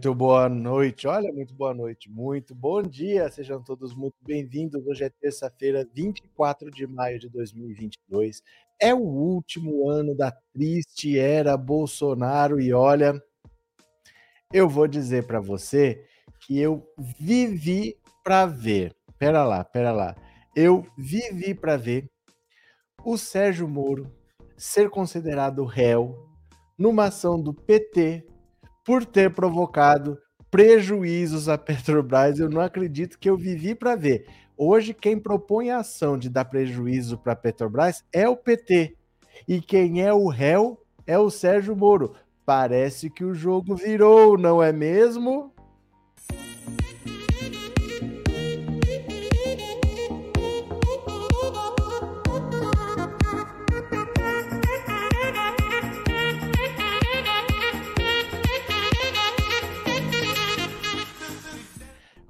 Muito boa noite, olha, muito boa noite, muito bom dia, sejam todos muito bem-vindos. Hoje é terça-feira, 24 de maio de 2022. É o último ano da triste era Bolsonaro e olha, eu vou dizer para você que eu vivi para ver. Pera lá, pera lá. Eu vivi para ver o Sérgio Moro ser considerado réu numa ação do PT por ter provocado prejuízos à Petrobras. Eu não acredito que eu vivi para ver. Hoje, quem propõe a ação de dar prejuízo para a Petrobras é o PT. E quem é o réu é o Sérgio Moro. Parece que o jogo virou, não é mesmo?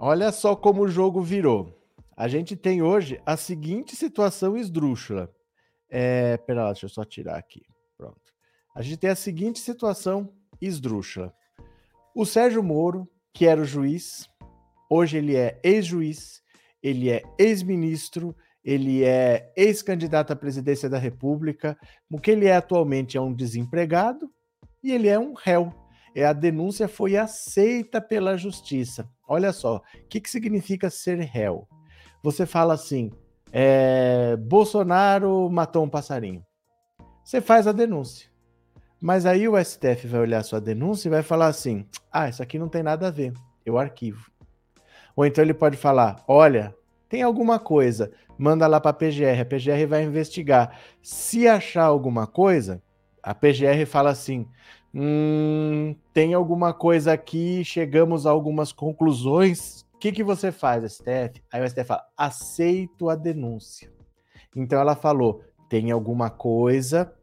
Olha só como o jogo virou. A gente tem hoje a seguinte situação esdrúxula. É, pera lá, deixa eu só tirar aqui. Pronto. A gente tem a seguinte situação esdrúxula. O Sérgio Moro, que era o juiz, hoje ele é ex-juiz, ele é ex-ministro, ele é ex-candidato à presidência da República. O que ele é atualmente é um desempregado e ele é um réu. É, a denúncia foi aceita pela justiça. Olha só, o que, que significa ser réu? Você fala assim: é, Bolsonaro matou um passarinho. Você faz a denúncia. Mas aí o STF vai olhar sua denúncia e vai falar assim: ah, isso aqui não tem nada a ver, eu arquivo. Ou então ele pode falar: olha, tem alguma coisa, manda lá para a PGR, a PGR vai investigar. Se achar alguma coisa, a PGR fala assim: Hum, tem alguma coisa aqui, chegamos a algumas conclusões. O que, que você faz, STF? Aí o STF fala: aceito a denúncia. Então ela falou: tem alguma coisa,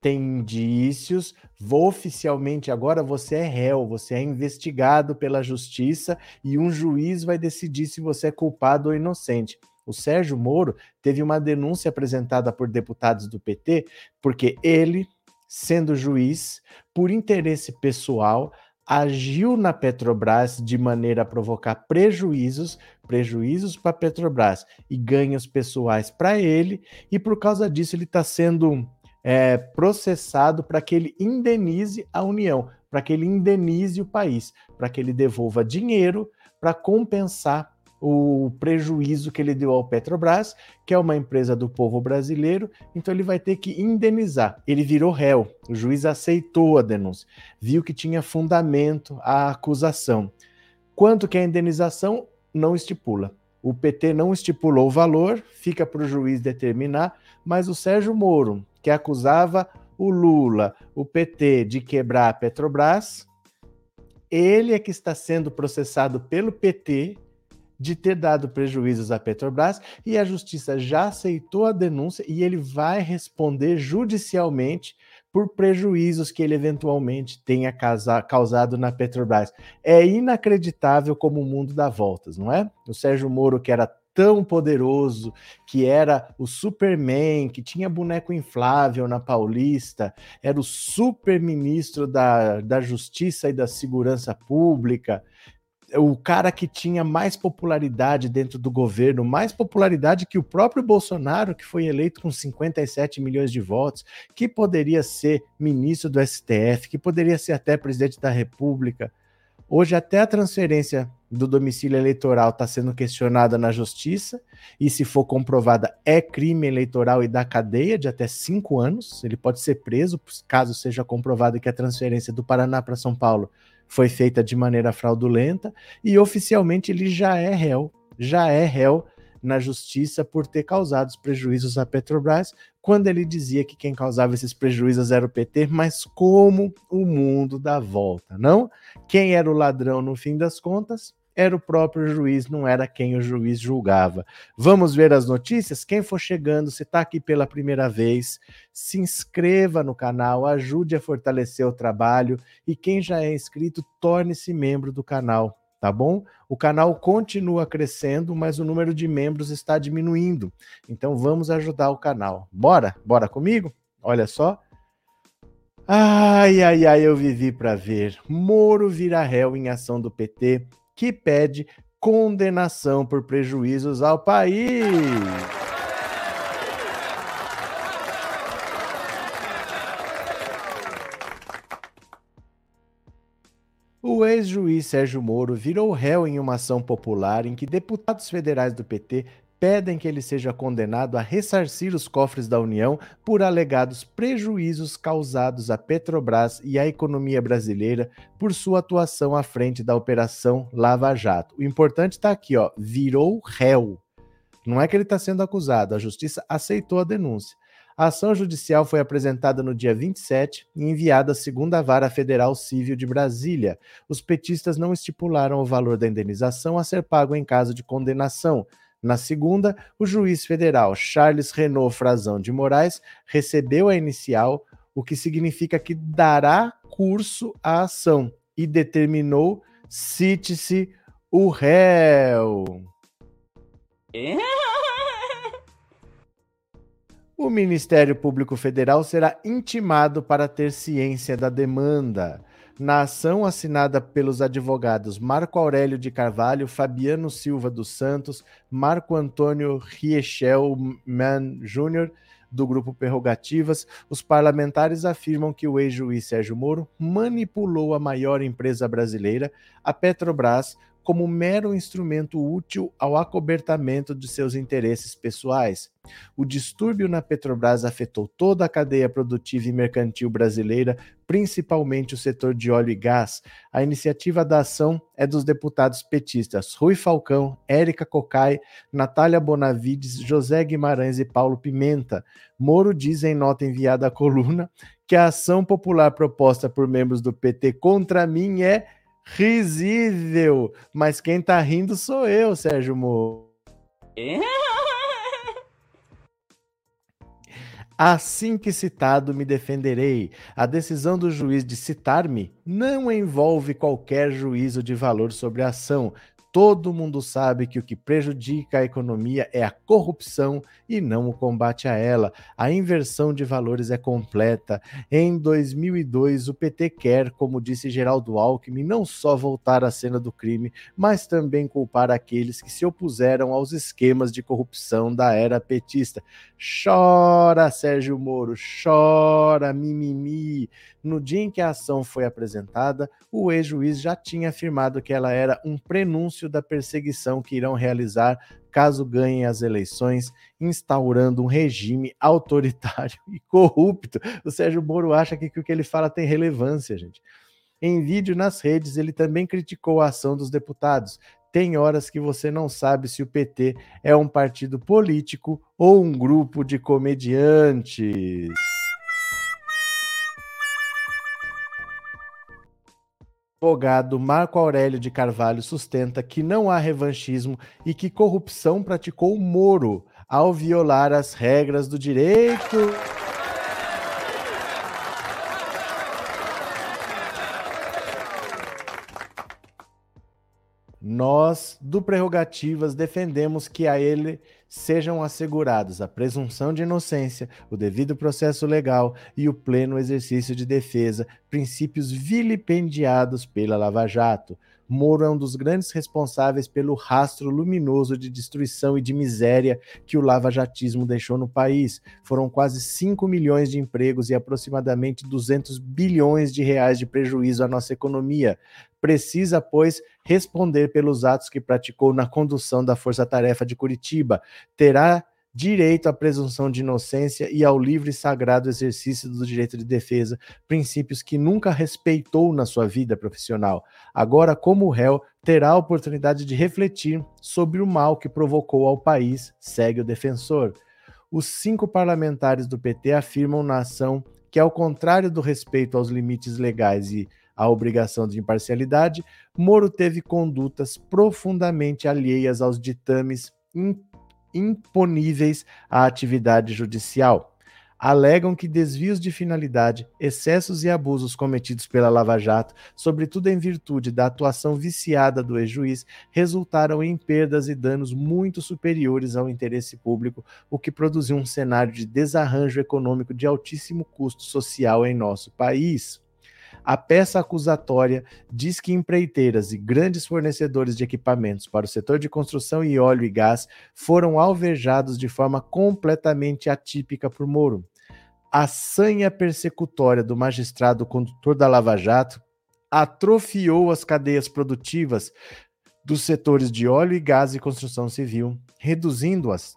tem indícios, vou oficialmente agora você é réu, você é investigado pela justiça e um juiz vai decidir se você é culpado ou inocente. O Sérgio Moro teve uma denúncia apresentada por deputados do PT porque ele sendo juiz, por interesse pessoal, agiu na Petrobras de maneira a provocar prejuízos, prejuízos para a Petrobras e ganhos pessoais para ele, e por causa disso ele está sendo é, processado para que ele indenize a União, para que ele indenize o país, para que ele devolva dinheiro para compensar o prejuízo que ele deu ao Petrobras, que é uma empresa do povo brasileiro, então ele vai ter que indenizar. Ele virou réu, o juiz aceitou a denúncia, viu que tinha fundamento a acusação. Quanto que é a indenização, não estipula. O PT não estipulou o valor, fica para o juiz determinar, mas o Sérgio Moro, que acusava o Lula, o PT, de quebrar a Petrobras, ele é que está sendo processado pelo PT de ter dado prejuízos à Petrobras e a justiça já aceitou a denúncia e ele vai responder judicialmente por prejuízos que ele eventualmente tenha causado na Petrobras. É inacreditável como o mundo dá voltas, não é? O Sérgio Moro, que era tão poderoso, que era o Superman, que tinha boneco inflável na Paulista, era o super ministro da, da Justiça e da Segurança Pública, o cara que tinha mais popularidade dentro do governo, mais popularidade que o próprio Bolsonaro, que foi eleito com 57 milhões de votos, que poderia ser ministro do STF, que poderia ser até presidente da República. Hoje, até a transferência do domicílio eleitoral está sendo questionada na justiça, e se for comprovada, é crime eleitoral e dá cadeia de até cinco anos. Ele pode ser preso, caso seja comprovado que a transferência do Paraná para São Paulo foi feita de maneira fraudulenta e oficialmente ele já é réu, já é réu na justiça por ter causado prejuízos à Petrobras, quando ele dizia que quem causava esses prejuízos era o PT, mas como o mundo dá volta, não? Quem era o ladrão no fim das contas? Era o próprio juiz, não era quem o juiz julgava. Vamos ver as notícias? Quem for chegando, se está aqui pela primeira vez, se inscreva no canal, ajude a fortalecer o trabalho e quem já é inscrito, torne-se membro do canal, tá bom? O canal continua crescendo, mas o número de membros está diminuindo. Então vamos ajudar o canal. Bora? Bora comigo? Olha só. Ai, ai, ai, eu vivi para ver. Moro vira réu em ação do PT que pede condenação por prejuízos ao país. O ex-juiz Sérgio Moro virou réu em uma ação popular em que deputados federais do PT pedem que ele seja condenado a ressarcir os cofres da União por alegados prejuízos causados à Petrobras e à economia brasileira por sua atuação à frente da Operação Lava Jato. O importante está aqui, ó, virou réu. Não é que ele está sendo acusado, a justiça aceitou a denúncia. A ação judicial foi apresentada no dia 27 e enviada à segunda vara federal civil de Brasília. Os petistas não estipularam o valor da indenização a ser pago em caso de condenação, na segunda, o juiz federal Charles Renault Frazão de Moraes recebeu a inicial, o que significa que dará curso à ação e determinou cite-se o réu. O Ministério Público Federal será intimado para ter ciência da demanda na ação assinada pelos advogados Marco Aurélio de Carvalho, Fabiano Silva dos Santos, Marco Antônio Riechelman Júnior, do grupo Prerrogativas, os parlamentares afirmam que o ex-juiz Sérgio Moro manipulou a maior empresa brasileira, a Petrobras, como mero instrumento útil ao acobertamento de seus interesses pessoais. O distúrbio na Petrobras afetou toda a cadeia produtiva e mercantil brasileira, principalmente o setor de óleo e gás. A iniciativa da ação é dos deputados petistas Rui Falcão, Érica Cocai, Natália Bonavides, José Guimarães e Paulo Pimenta. Moro diz em nota enviada à coluna que a ação popular proposta por membros do PT contra mim é risível. Mas quem tá rindo sou eu, Sérgio Moro. Assim que citado, me defenderei. A decisão do juiz de citar-me não envolve qualquer juízo de valor sobre a ação, Todo mundo sabe que o que prejudica a economia é a corrupção e não o combate a ela. A inversão de valores é completa. Em 2002, o PT quer, como disse Geraldo Alckmin, não só voltar à cena do crime, mas também culpar aqueles que se opuseram aos esquemas de corrupção da era petista. Chora, Sérgio Moro, chora, mimimi. No dia em que a ação foi apresentada, o ex-juiz já tinha afirmado que ela era um prenúncio da perseguição que irão realizar caso ganhem as eleições, instaurando um regime autoritário e corrupto. O Sérgio Moro acha que o que ele fala tem relevância, gente. Em vídeo nas redes, ele também criticou a ação dos deputados. Tem horas que você não sabe se o PT é um partido político ou um grupo de comediantes. Advogado Marco Aurélio de Carvalho sustenta que não há revanchismo e que corrupção praticou Moro ao violar as regras do direito. Nós, do Prerrogativas, defendemos que a ele sejam assegurados a presunção de inocência, o devido processo legal e o pleno exercício de defesa, princípios vilipendiados pela Lava Jato. Moro é um dos grandes responsáveis pelo rastro luminoso de destruição e de miséria que o lavajatismo deixou no país. Foram quase 5 milhões de empregos e aproximadamente 200 bilhões de reais de prejuízo à nossa economia. Precisa, pois, responder pelos atos que praticou na condução da Força Tarefa de Curitiba. Terá direito à presunção de inocência e ao livre e sagrado exercício do direito de defesa, princípios que nunca respeitou na sua vida profissional. Agora, como réu, terá a oportunidade de refletir sobre o mal que provocou ao país, segue o defensor. Os cinco parlamentares do PT afirmam na ação que, ao contrário do respeito aos limites legais e à obrigação de imparcialidade, Moro teve condutas profundamente alheias aos ditames imponíveis à atividade judicial. alegam que desvios de finalidade, excessos e abusos cometidos pela Lava Jato, sobretudo em virtude da atuação viciada do ex-juiz, resultaram em perdas e danos muito superiores ao interesse público, o que produziu um cenário de desarranjo econômico de altíssimo custo social em nosso país. A peça acusatória diz que empreiteiras e grandes fornecedores de equipamentos para o setor de construção e óleo e gás foram alvejados de forma completamente atípica por Moro. A sanha persecutória do magistrado condutor da Lava Jato atrofiou as cadeias produtivas dos setores de óleo e gás e construção civil, reduzindo-as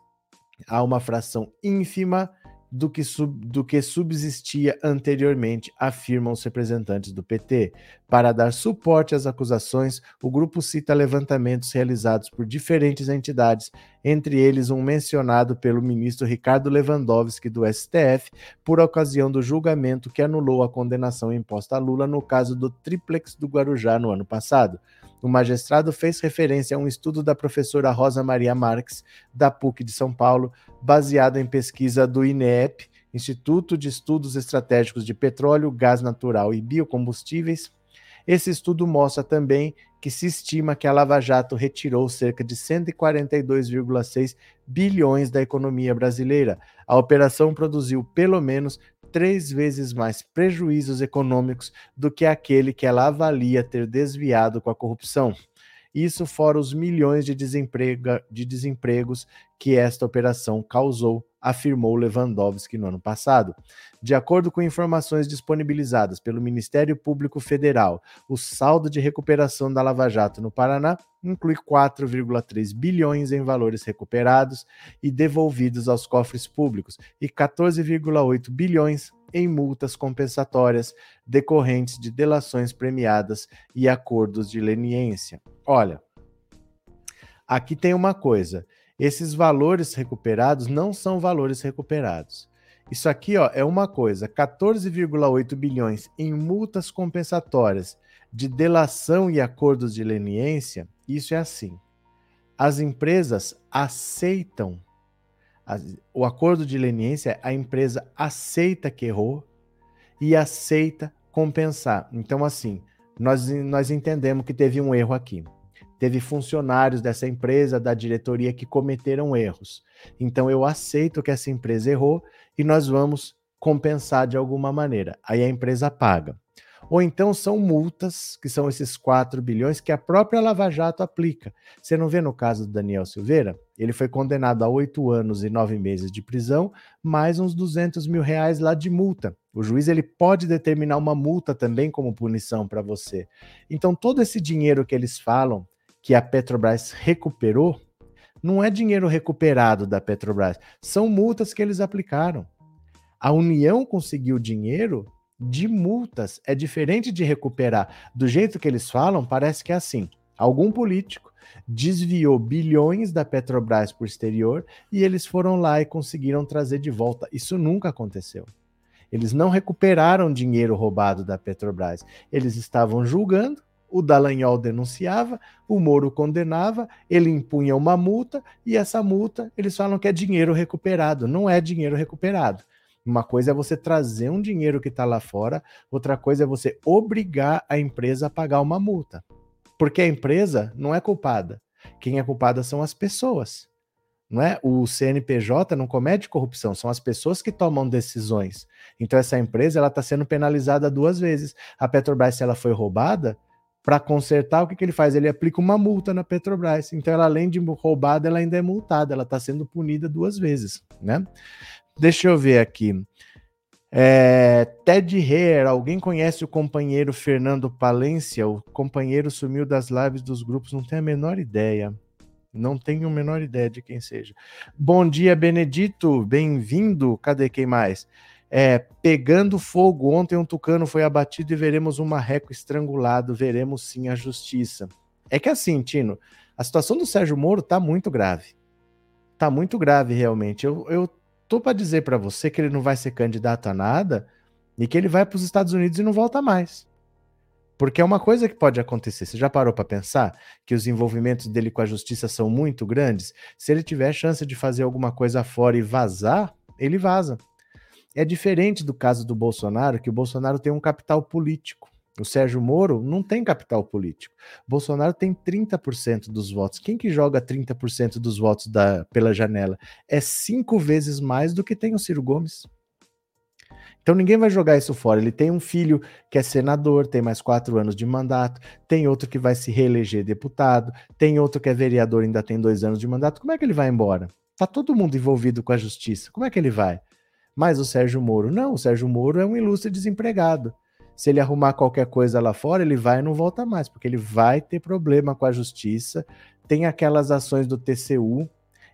a uma fração ínfima do que, sub, do que subsistia anteriormente, afirmam os representantes do PT. Para dar suporte às acusações, o grupo cita levantamentos realizados por diferentes entidades, entre eles um mencionado pelo ministro Ricardo Lewandowski do STF, por ocasião do julgamento que anulou a condenação imposta a Lula no caso do triplex do Guarujá no ano passado. O magistrado fez referência a um estudo da professora Rosa Maria Marques, da PUC de São Paulo, baseado em pesquisa do INEP, Instituto de Estudos Estratégicos de Petróleo, Gás Natural e Biocombustíveis. Esse estudo mostra também que se estima que a Lava Jato retirou cerca de 142,6 bilhões da economia brasileira. A operação produziu pelo menos três vezes mais prejuízos econômicos do que aquele que ela avalia ter desviado com a corrupção. Isso fora os milhões de, desemprega, de desempregos que esta operação causou, afirmou Lewandowski no ano passado. De acordo com informações disponibilizadas pelo Ministério Público Federal, o saldo de recuperação da Lava Jato no Paraná inclui 4,3 bilhões em valores recuperados e devolvidos aos cofres públicos e 14,8 bilhões em multas compensatórias decorrentes de delações premiadas e acordos de leniência. Olha, aqui tem uma coisa: esses valores recuperados não são valores recuperados. Isso aqui ó, é uma coisa: 14,8 bilhões em multas compensatórias de delação e acordos de leniência. Isso é assim. As empresas aceitam o acordo de leniência, a empresa aceita que errou e aceita compensar. Então, assim, nós, nós entendemos que teve um erro aqui. Teve funcionários dessa empresa, da diretoria, que cometeram erros. Então, eu aceito que essa empresa errou e nós vamos compensar de alguma maneira. Aí a empresa paga ou então são multas, que são esses 4 bilhões que a própria Lava Jato aplica. Você não vê no caso do Daniel Silveira? Ele foi condenado a oito anos e nove meses de prisão, mais uns 200 mil reais lá de multa. O juiz ele pode determinar uma multa também como punição para você. Então, todo esse dinheiro que eles falam que a Petrobras recuperou, não é dinheiro recuperado da Petrobras, são multas que eles aplicaram. A União conseguiu dinheiro de multas. É diferente de recuperar. Do jeito que eles falam, parece que é assim. Algum político desviou bilhões da Petrobras para o exterior e eles foram lá e conseguiram trazer de volta. Isso nunca aconteceu. Eles não recuperaram dinheiro roubado da Petrobras. Eles estavam julgando, o Dallagnol denunciava, o Moro condenava, ele impunha uma multa e essa multa eles falam que é dinheiro recuperado. Não é dinheiro recuperado. Uma coisa é você trazer um dinheiro que está lá fora, outra coisa é você obrigar a empresa a pagar uma multa. Porque a empresa não é culpada. Quem é culpada são as pessoas. Não é? O CNPJ não comete corrupção, são as pessoas que tomam decisões. Então essa empresa ela está sendo penalizada duas vezes. A Petrobras, se ela foi roubada, para consertar, o que, que ele faz? Ele aplica uma multa na Petrobras. Então, ela, além de roubada, ela ainda é multada, ela está sendo punida duas vezes, né? Deixa eu ver aqui. É, Ted Heer, alguém conhece o companheiro Fernando Palência? O companheiro sumiu das lives dos grupos, não tenho a menor ideia. Não tenho a menor ideia de quem seja. Bom dia, Benedito, bem-vindo. Cadê quem mais? É, pegando fogo, ontem um tucano foi abatido e veremos um marreco estrangulado, veremos sim a justiça. É que assim, Tino, a situação do Sérgio Moro tá muito grave. Tá muito grave, realmente. Eu, eu tô para dizer para você que ele não vai ser candidato a nada e que ele vai para os Estados Unidos e não volta mais. Porque é uma coisa que pode acontecer. Você já parou para pensar que os envolvimentos dele com a justiça são muito grandes? Se ele tiver chance de fazer alguma coisa fora e vazar, ele vaza. É diferente do caso do Bolsonaro, que o Bolsonaro tem um capital político. O Sérgio Moro não tem capital político. Bolsonaro tem 30% dos votos. Quem que joga 30% dos votos da, pela janela? É cinco vezes mais do que tem o Ciro Gomes. Então ninguém vai jogar isso fora. Ele tem um filho que é senador, tem mais quatro anos de mandato, tem outro que vai se reeleger deputado, tem outro que é vereador, ainda tem dois anos de mandato. Como é que ele vai embora? Tá todo mundo envolvido com a justiça. Como é que ele vai? Mas o Sérgio Moro, não, o Sérgio Moro é um ilustre desempregado se ele arrumar qualquer coisa lá fora, ele vai e não volta mais, porque ele vai ter problema com a justiça. Tem aquelas ações do TCU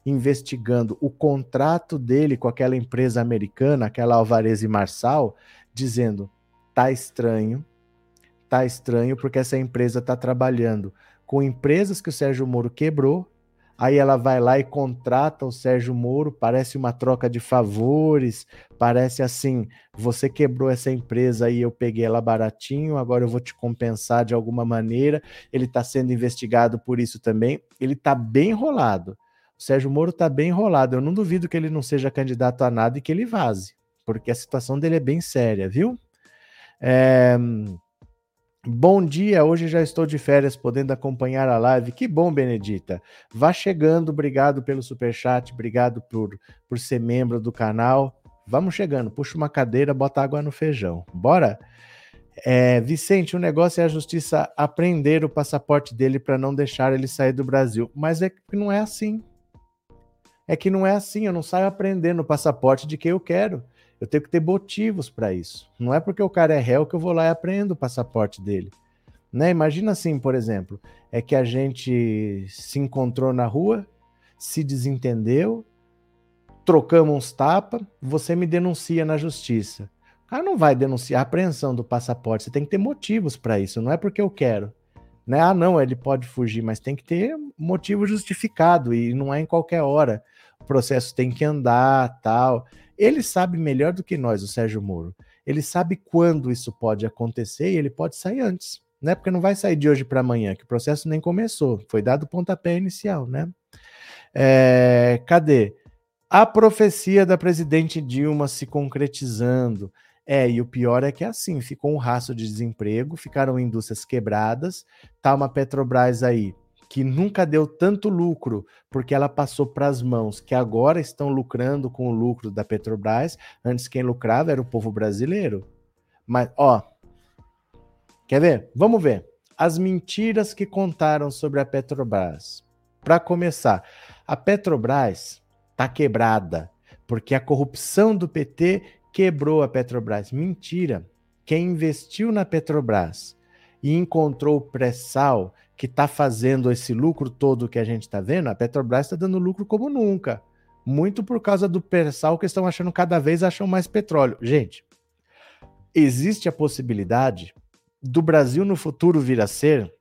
investigando o contrato dele com aquela empresa americana, aquela Alvarez e Marçal, dizendo: tá estranho, tá estranho, porque essa empresa está trabalhando com empresas que o Sérgio Moro quebrou Aí ela vai lá e contrata o Sérgio Moro, parece uma troca de favores, parece assim: você quebrou essa empresa e eu peguei ela baratinho, agora eu vou te compensar de alguma maneira. Ele está sendo investigado por isso também. Ele está bem enrolado. O Sérgio Moro está bem enrolado. Eu não duvido que ele não seja candidato a nada e que ele vaze, porque a situação dele é bem séria, viu? É... Bom dia, hoje já estou de férias, podendo acompanhar a live. Que bom, Benedita. Vá chegando, obrigado pelo super chat, obrigado por, por ser membro do canal. Vamos chegando, puxa uma cadeira, bota água no feijão. Bora? É, Vicente, o negócio é a justiça aprender o passaporte dele para não deixar ele sair do Brasil. Mas é que não é assim. É que não é assim, eu não saio aprendendo o passaporte de quem eu quero. Eu tenho que ter motivos para isso. Não é porque o cara é réu que eu vou lá e aprendo o passaporte dele. Né? Imagina assim, por exemplo, é que a gente se encontrou na rua, se desentendeu, trocamos uns tapas, você me denuncia na justiça. O cara não vai denunciar a apreensão do passaporte, você tem que ter motivos para isso, não é porque eu quero. Né? Ah, não, ele pode fugir, mas tem que ter motivo justificado e não é em qualquer hora. O processo tem que andar, tal. Ele sabe melhor do que nós, o Sérgio Moro. Ele sabe quando isso pode acontecer e ele pode sair antes, né? Porque não vai sair de hoje para amanhã, que o processo nem começou, foi dado o pontapé inicial, né? É, cadê? A profecia da presidente Dilma se concretizando. É, e o pior é que é assim, ficou um rastro de desemprego, ficaram indústrias quebradas, tá uma Petrobras aí que nunca deu tanto lucro, porque ela passou para as mãos que agora estão lucrando com o lucro da Petrobras. Antes quem lucrava era o povo brasileiro. Mas, ó, quer ver? Vamos ver. As mentiras que contaram sobre a Petrobras. Para começar, a Petrobras tá quebrada, porque a corrupção do PT quebrou a Petrobras. Mentira. Quem investiu na Petrobras e encontrou pré-sal que está fazendo esse lucro todo que a gente está vendo, a Petrobras está dando lucro como nunca. Muito por causa do persal que estão achando cada vez acham mais petróleo. Gente, existe a possibilidade do Brasil no futuro vir a ser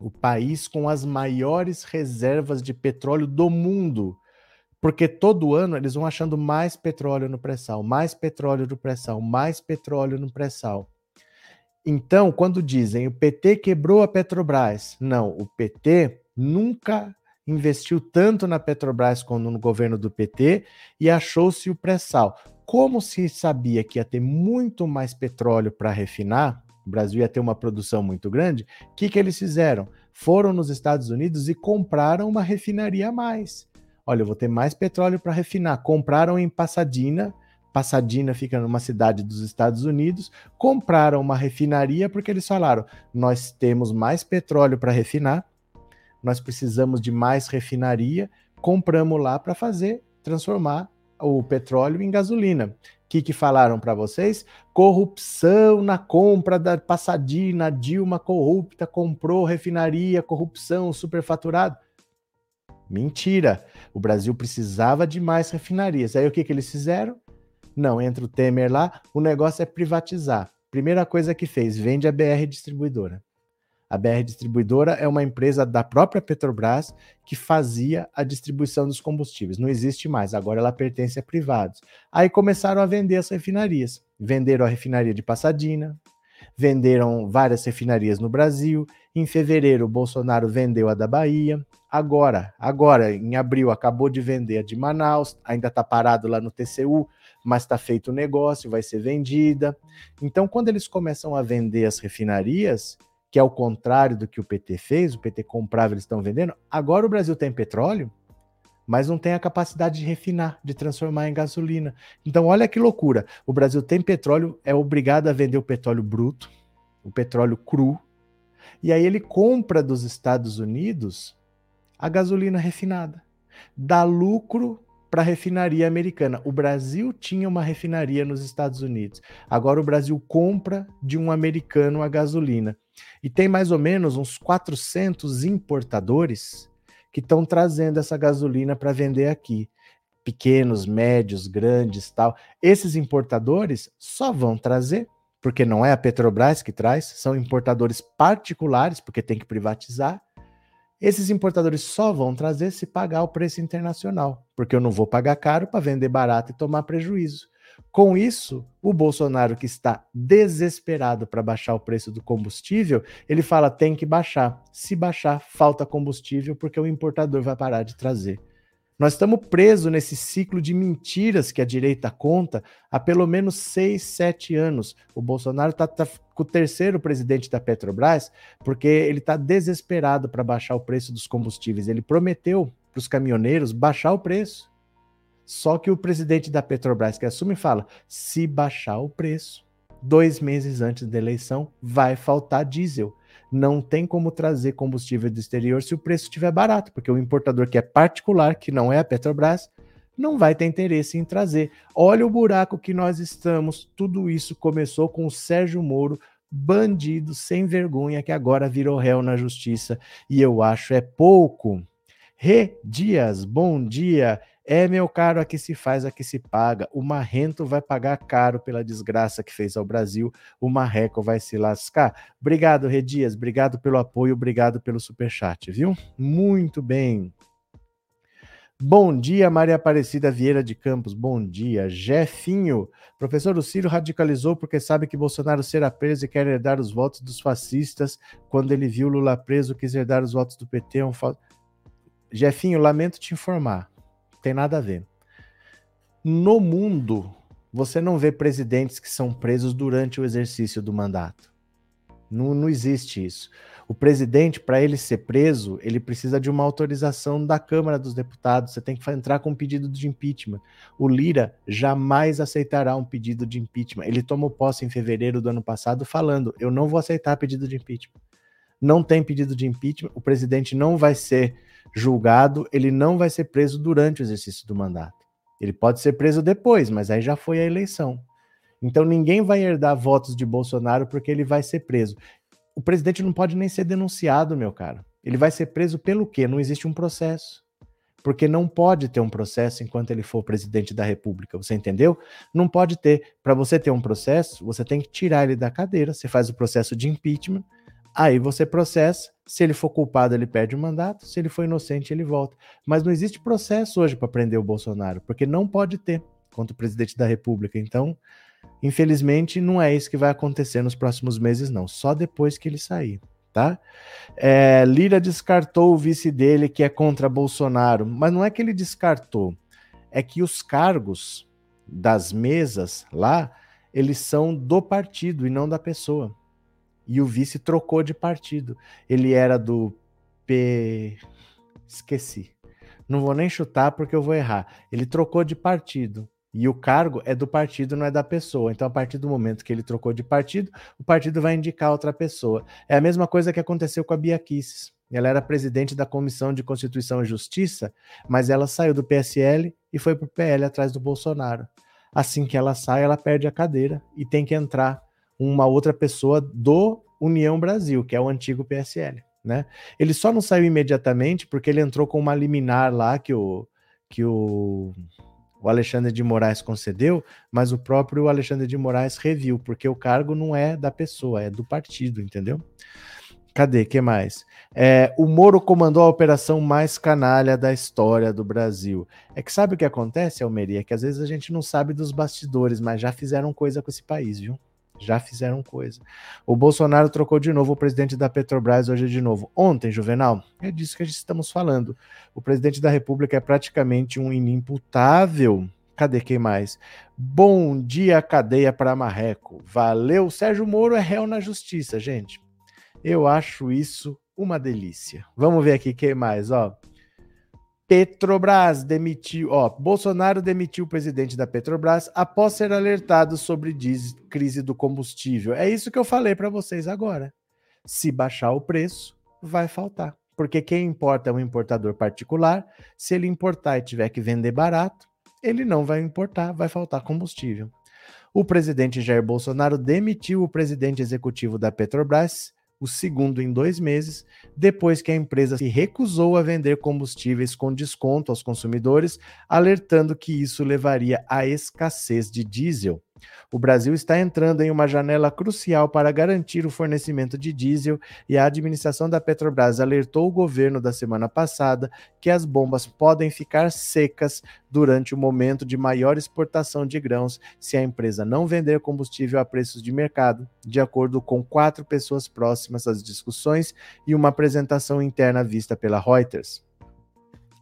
o país com as maiores reservas de petróleo do mundo. Porque todo ano eles vão achando mais petróleo no pré-sal, mais petróleo no pré-sal, mais petróleo no pré-sal. Então, quando dizem o PT quebrou a Petrobras, não, o PT nunca investiu tanto na Petrobras como no governo do PT e achou-se o pré-sal. Como se sabia que ia ter muito mais petróleo para refinar, o Brasil ia ter uma produção muito grande, o que, que eles fizeram? Foram nos Estados Unidos e compraram uma refinaria a mais. Olha, eu vou ter mais petróleo para refinar. Compraram em Pasadena Pasadena fica numa cidade dos Estados Unidos, compraram uma refinaria porque eles falaram: nós temos mais petróleo para refinar, nós precisamos de mais refinaria, compramos lá para fazer, transformar o petróleo em gasolina. O que, que falaram para vocês? Corrupção na compra da Passadina, Dilma corrupta comprou refinaria, corrupção, superfaturado. Mentira! O Brasil precisava de mais refinarias. Aí o que, que eles fizeram? Não, entra o Temer lá, o negócio é privatizar. Primeira coisa que fez, vende a BR Distribuidora. A BR Distribuidora é uma empresa da própria Petrobras que fazia a distribuição dos combustíveis. Não existe mais, agora ela pertence a privados. Aí começaram a vender as refinarias. Venderam a refinaria de Passadina, venderam várias refinarias no Brasil. Em fevereiro, o Bolsonaro vendeu a da Bahia. Agora, agora, em abril, acabou de vender a de Manaus, ainda está parado lá no TCU, mas está feito o negócio, vai ser vendida. Então, quando eles começam a vender as refinarias, que é o contrário do que o PT fez, o PT comprava, eles estão vendendo. Agora o Brasil tem petróleo, mas não tem a capacidade de refinar, de transformar em gasolina. Então, olha que loucura. O Brasil tem petróleo, é obrigado a vender o petróleo bruto, o petróleo cru, e aí ele compra dos Estados Unidos a gasolina refinada. Dá lucro para a refinaria americana. O Brasil tinha uma refinaria nos Estados Unidos. Agora o Brasil compra de um americano a gasolina. E tem mais ou menos uns 400 importadores que estão trazendo essa gasolina para vender aqui. Pequenos, médios, grandes, tal. Esses importadores só vão trazer, porque não é a Petrobras que traz, são importadores particulares, porque tem que privatizar. Esses importadores só vão trazer se pagar o preço internacional, porque eu não vou pagar caro para vender barato e tomar prejuízo. Com isso, o Bolsonaro, que está desesperado para baixar o preço do combustível, ele fala: tem que baixar. Se baixar, falta combustível, porque o importador vai parar de trazer. Nós estamos presos nesse ciclo de mentiras que a direita conta há pelo menos seis, sete anos. O Bolsonaro está tá com o terceiro presidente da Petrobras porque ele está desesperado para baixar o preço dos combustíveis. Ele prometeu para os caminhoneiros baixar o preço. Só que o presidente da Petrobras que assume fala: se baixar o preço, dois meses antes da eleição, vai faltar diesel. Não tem como trazer combustível do exterior se o preço estiver barato, porque o importador que é particular, que não é a Petrobras, não vai ter interesse em trazer. Olha o buraco que nós estamos. Tudo isso começou com o Sérgio Moro, bandido sem vergonha, que agora virou réu na justiça. E eu acho é pouco. Rê Dias, bom dia. É, meu caro, aqui se faz, aqui se paga. O marrento vai pagar caro pela desgraça que fez ao Brasil. O marreco vai se lascar. Obrigado, Redias. Obrigado pelo apoio, obrigado pelo superchat, viu? Muito bem. Bom dia, Maria Aparecida Vieira de Campos. Bom dia. Jefinho. Professor, o Ciro radicalizou porque sabe que Bolsonaro será preso e quer herdar os votos dos fascistas. Quando ele viu Lula preso, quis herdar os votos do PT. É um fa... Jefinho, lamento te informar tem nada a ver. No mundo, você não vê presidentes que são presos durante o exercício do mandato. Não, não existe isso. O presidente, para ele ser preso, ele precisa de uma autorização da Câmara dos Deputados. Você tem que entrar com um pedido de impeachment. O Lira jamais aceitará um pedido de impeachment. Ele tomou posse em fevereiro do ano passado falando: eu não vou aceitar pedido de impeachment. Não tem pedido de impeachment. O presidente não vai ser julgado, ele não vai ser preso durante o exercício do mandato. Ele pode ser preso depois, mas aí já foi a eleição. Então ninguém vai herdar votos de Bolsonaro porque ele vai ser preso. O presidente não pode nem ser denunciado, meu caro. Ele vai ser preso pelo quê? Não existe um processo. Porque não pode ter um processo enquanto ele for presidente da República. Você entendeu? Não pode ter. Para você ter um processo, você tem que tirar ele da cadeira. Você faz o processo de impeachment Aí você processa, se ele for culpado, ele perde o mandato, se ele for inocente, ele volta. Mas não existe processo hoje para prender o Bolsonaro, porque não pode ter contra o presidente da República. Então, infelizmente, não é isso que vai acontecer nos próximos meses, não. Só depois que ele sair, tá? É, Lira descartou o vice dele, que é contra Bolsonaro, mas não é que ele descartou, é que os cargos das mesas lá, eles são do partido e não da pessoa e o vice trocou de partido. Ele era do P. Esqueci. Não vou nem chutar porque eu vou errar. Ele trocou de partido. E o cargo é do partido, não é da pessoa. Então, a partir do momento que ele trocou de partido, o partido vai indicar outra pessoa. É a mesma coisa que aconteceu com a Bia Kicis. Ela era presidente da Comissão de Constituição e Justiça, mas ela saiu do PSL e foi para o PL atrás do Bolsonaro. Assim que ela sai, ela perde a cadeira e tem que entrar uma outra pessoa do União Brasil, que é o antigo PSL. Né? Ele só não saiu imediatamente porque ele entrou com uma liminar lá que o, que o, o Alexandre de Moraes concedeu, mas o próprio Alexandre de Moraes reviu, porque o cargo não é da pessoa, é do partido, entendeu? Cadê? que mais? É, o Moro comandou a operação mais canalha da história do Brasil. É que sabe o que acontece, Almeria? É que às vezes a gente não sabe dos bastidores, mas já fizeram coisa com esse país, viu? Já fizeram coisa. O Bolsonaro trocou de novo o presidente da Petrobras hoje de novo. Ontem, Juvenal, é disso que a gente estamos falando. O presidente da República é praticamente um inimputável. Cadê quem mais? Bom dia, cadeia para Marreco. Valeu. Sérgio Moro é réu na justiça, gente. Eu acho isso uma delícia. Vamos ver aqui quem mais, ó. Petrobras demitiu, ó, Bolsonaro demitiu o presidente da Petrobras após ser alertado sobre crise do combustível. É isso que eu falei para vocês agora. Se baixar o preço, vai faltar, porque quem importa é um importador particular. Se ele importar e tiver que vender barato, ele não vai importar, vai faltar combustível. O presidente Jair Bolsonaro demitiu o presidente executivo da Petrobras o segundo em dois meses, depois que a empresa se recusou a vender combustíveis com desconto aos consumidores, alertando que isso levaria à escassez de diesel. O Brasil está entrando em uma janela crucial para garantir o fornecimento de diesel e a administração da Petrobras alertou o governo da semana passada que as bombas podem ficar secas durante o momento de maior exportação de grãos se a empresa não vender combustível a preços de mercado, de acordo com quatro pessoas próximas às discussões e uma apresentação interna vista pela Reuters.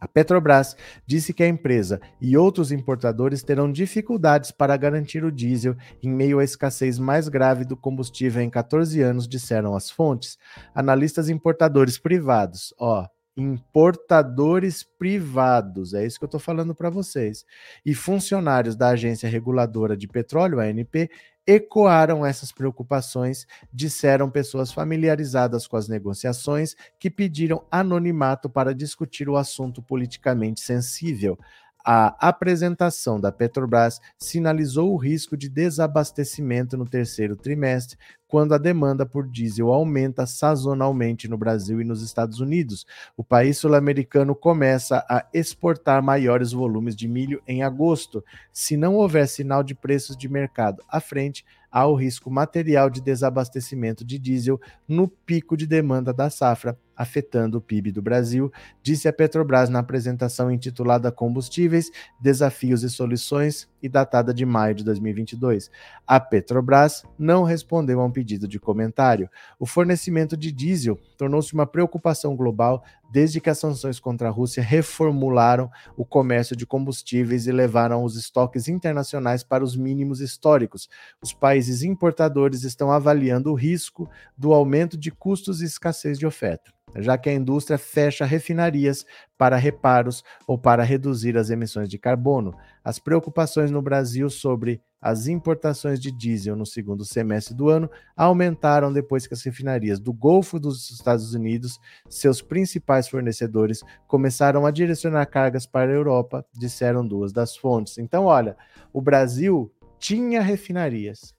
A Petrobras disse que a empresa e outros importadores terão dificuldades para garantir o diesel em meio à escassez mais grave do combustível em 14 anos, disseram as fontes. Analistas importadores privados, ó, importadores privados, é isso que eu estou falando para vocês, e funcionários da Agência Reguladora de Petróleo, ANP, ecoaram essas preocupações, disseram pessoas familiarizadas com as negociações que pediram anonimato para discutir o assunto politicamente sensível. A apresentação da Petrobras sinalizou o risco de desabastecimento no terceiro trimestre, quando a demanda por diesel aumenta sazonalmente no Brasil e nos Estados Unidos. O país sul-americano começa a exportar maiores volumes de milho em agosto. Se não houver sinal de preços de mercado à frente, há o risco material de desabastecimento de diesel no pico de demanda da safra, afetando o PIB do Brasil, disse a Petrobras na apresentação intitulada Combustíveis, Desafios e Soluções e datada de maio de 2022. A Petrobras não respondeu a um pedido de comentário. O fornecimento de diesel tornou-se uma preocupação global desde que as sanções contra a Rússia reformularam o comércio de combustíveis e levaram os estoques internacionais para os mínimos históricos. Os países importadores estão avaliando o risco do aumento de custos e escassez de oferta já que a indústria fecha refinarias para reparos ou para reduzir as emissões de carbono. As preocupações no Brasil sobre as importações de diesel no segundo semestre do ano aumentaram depois que as refinarias do Golfo dos Estados Unidos, seus principais fornecedores, começaram a direcionar cargas para a Europa, disseram duas das fontes. Então, olha, o Brasil tinha refinarias.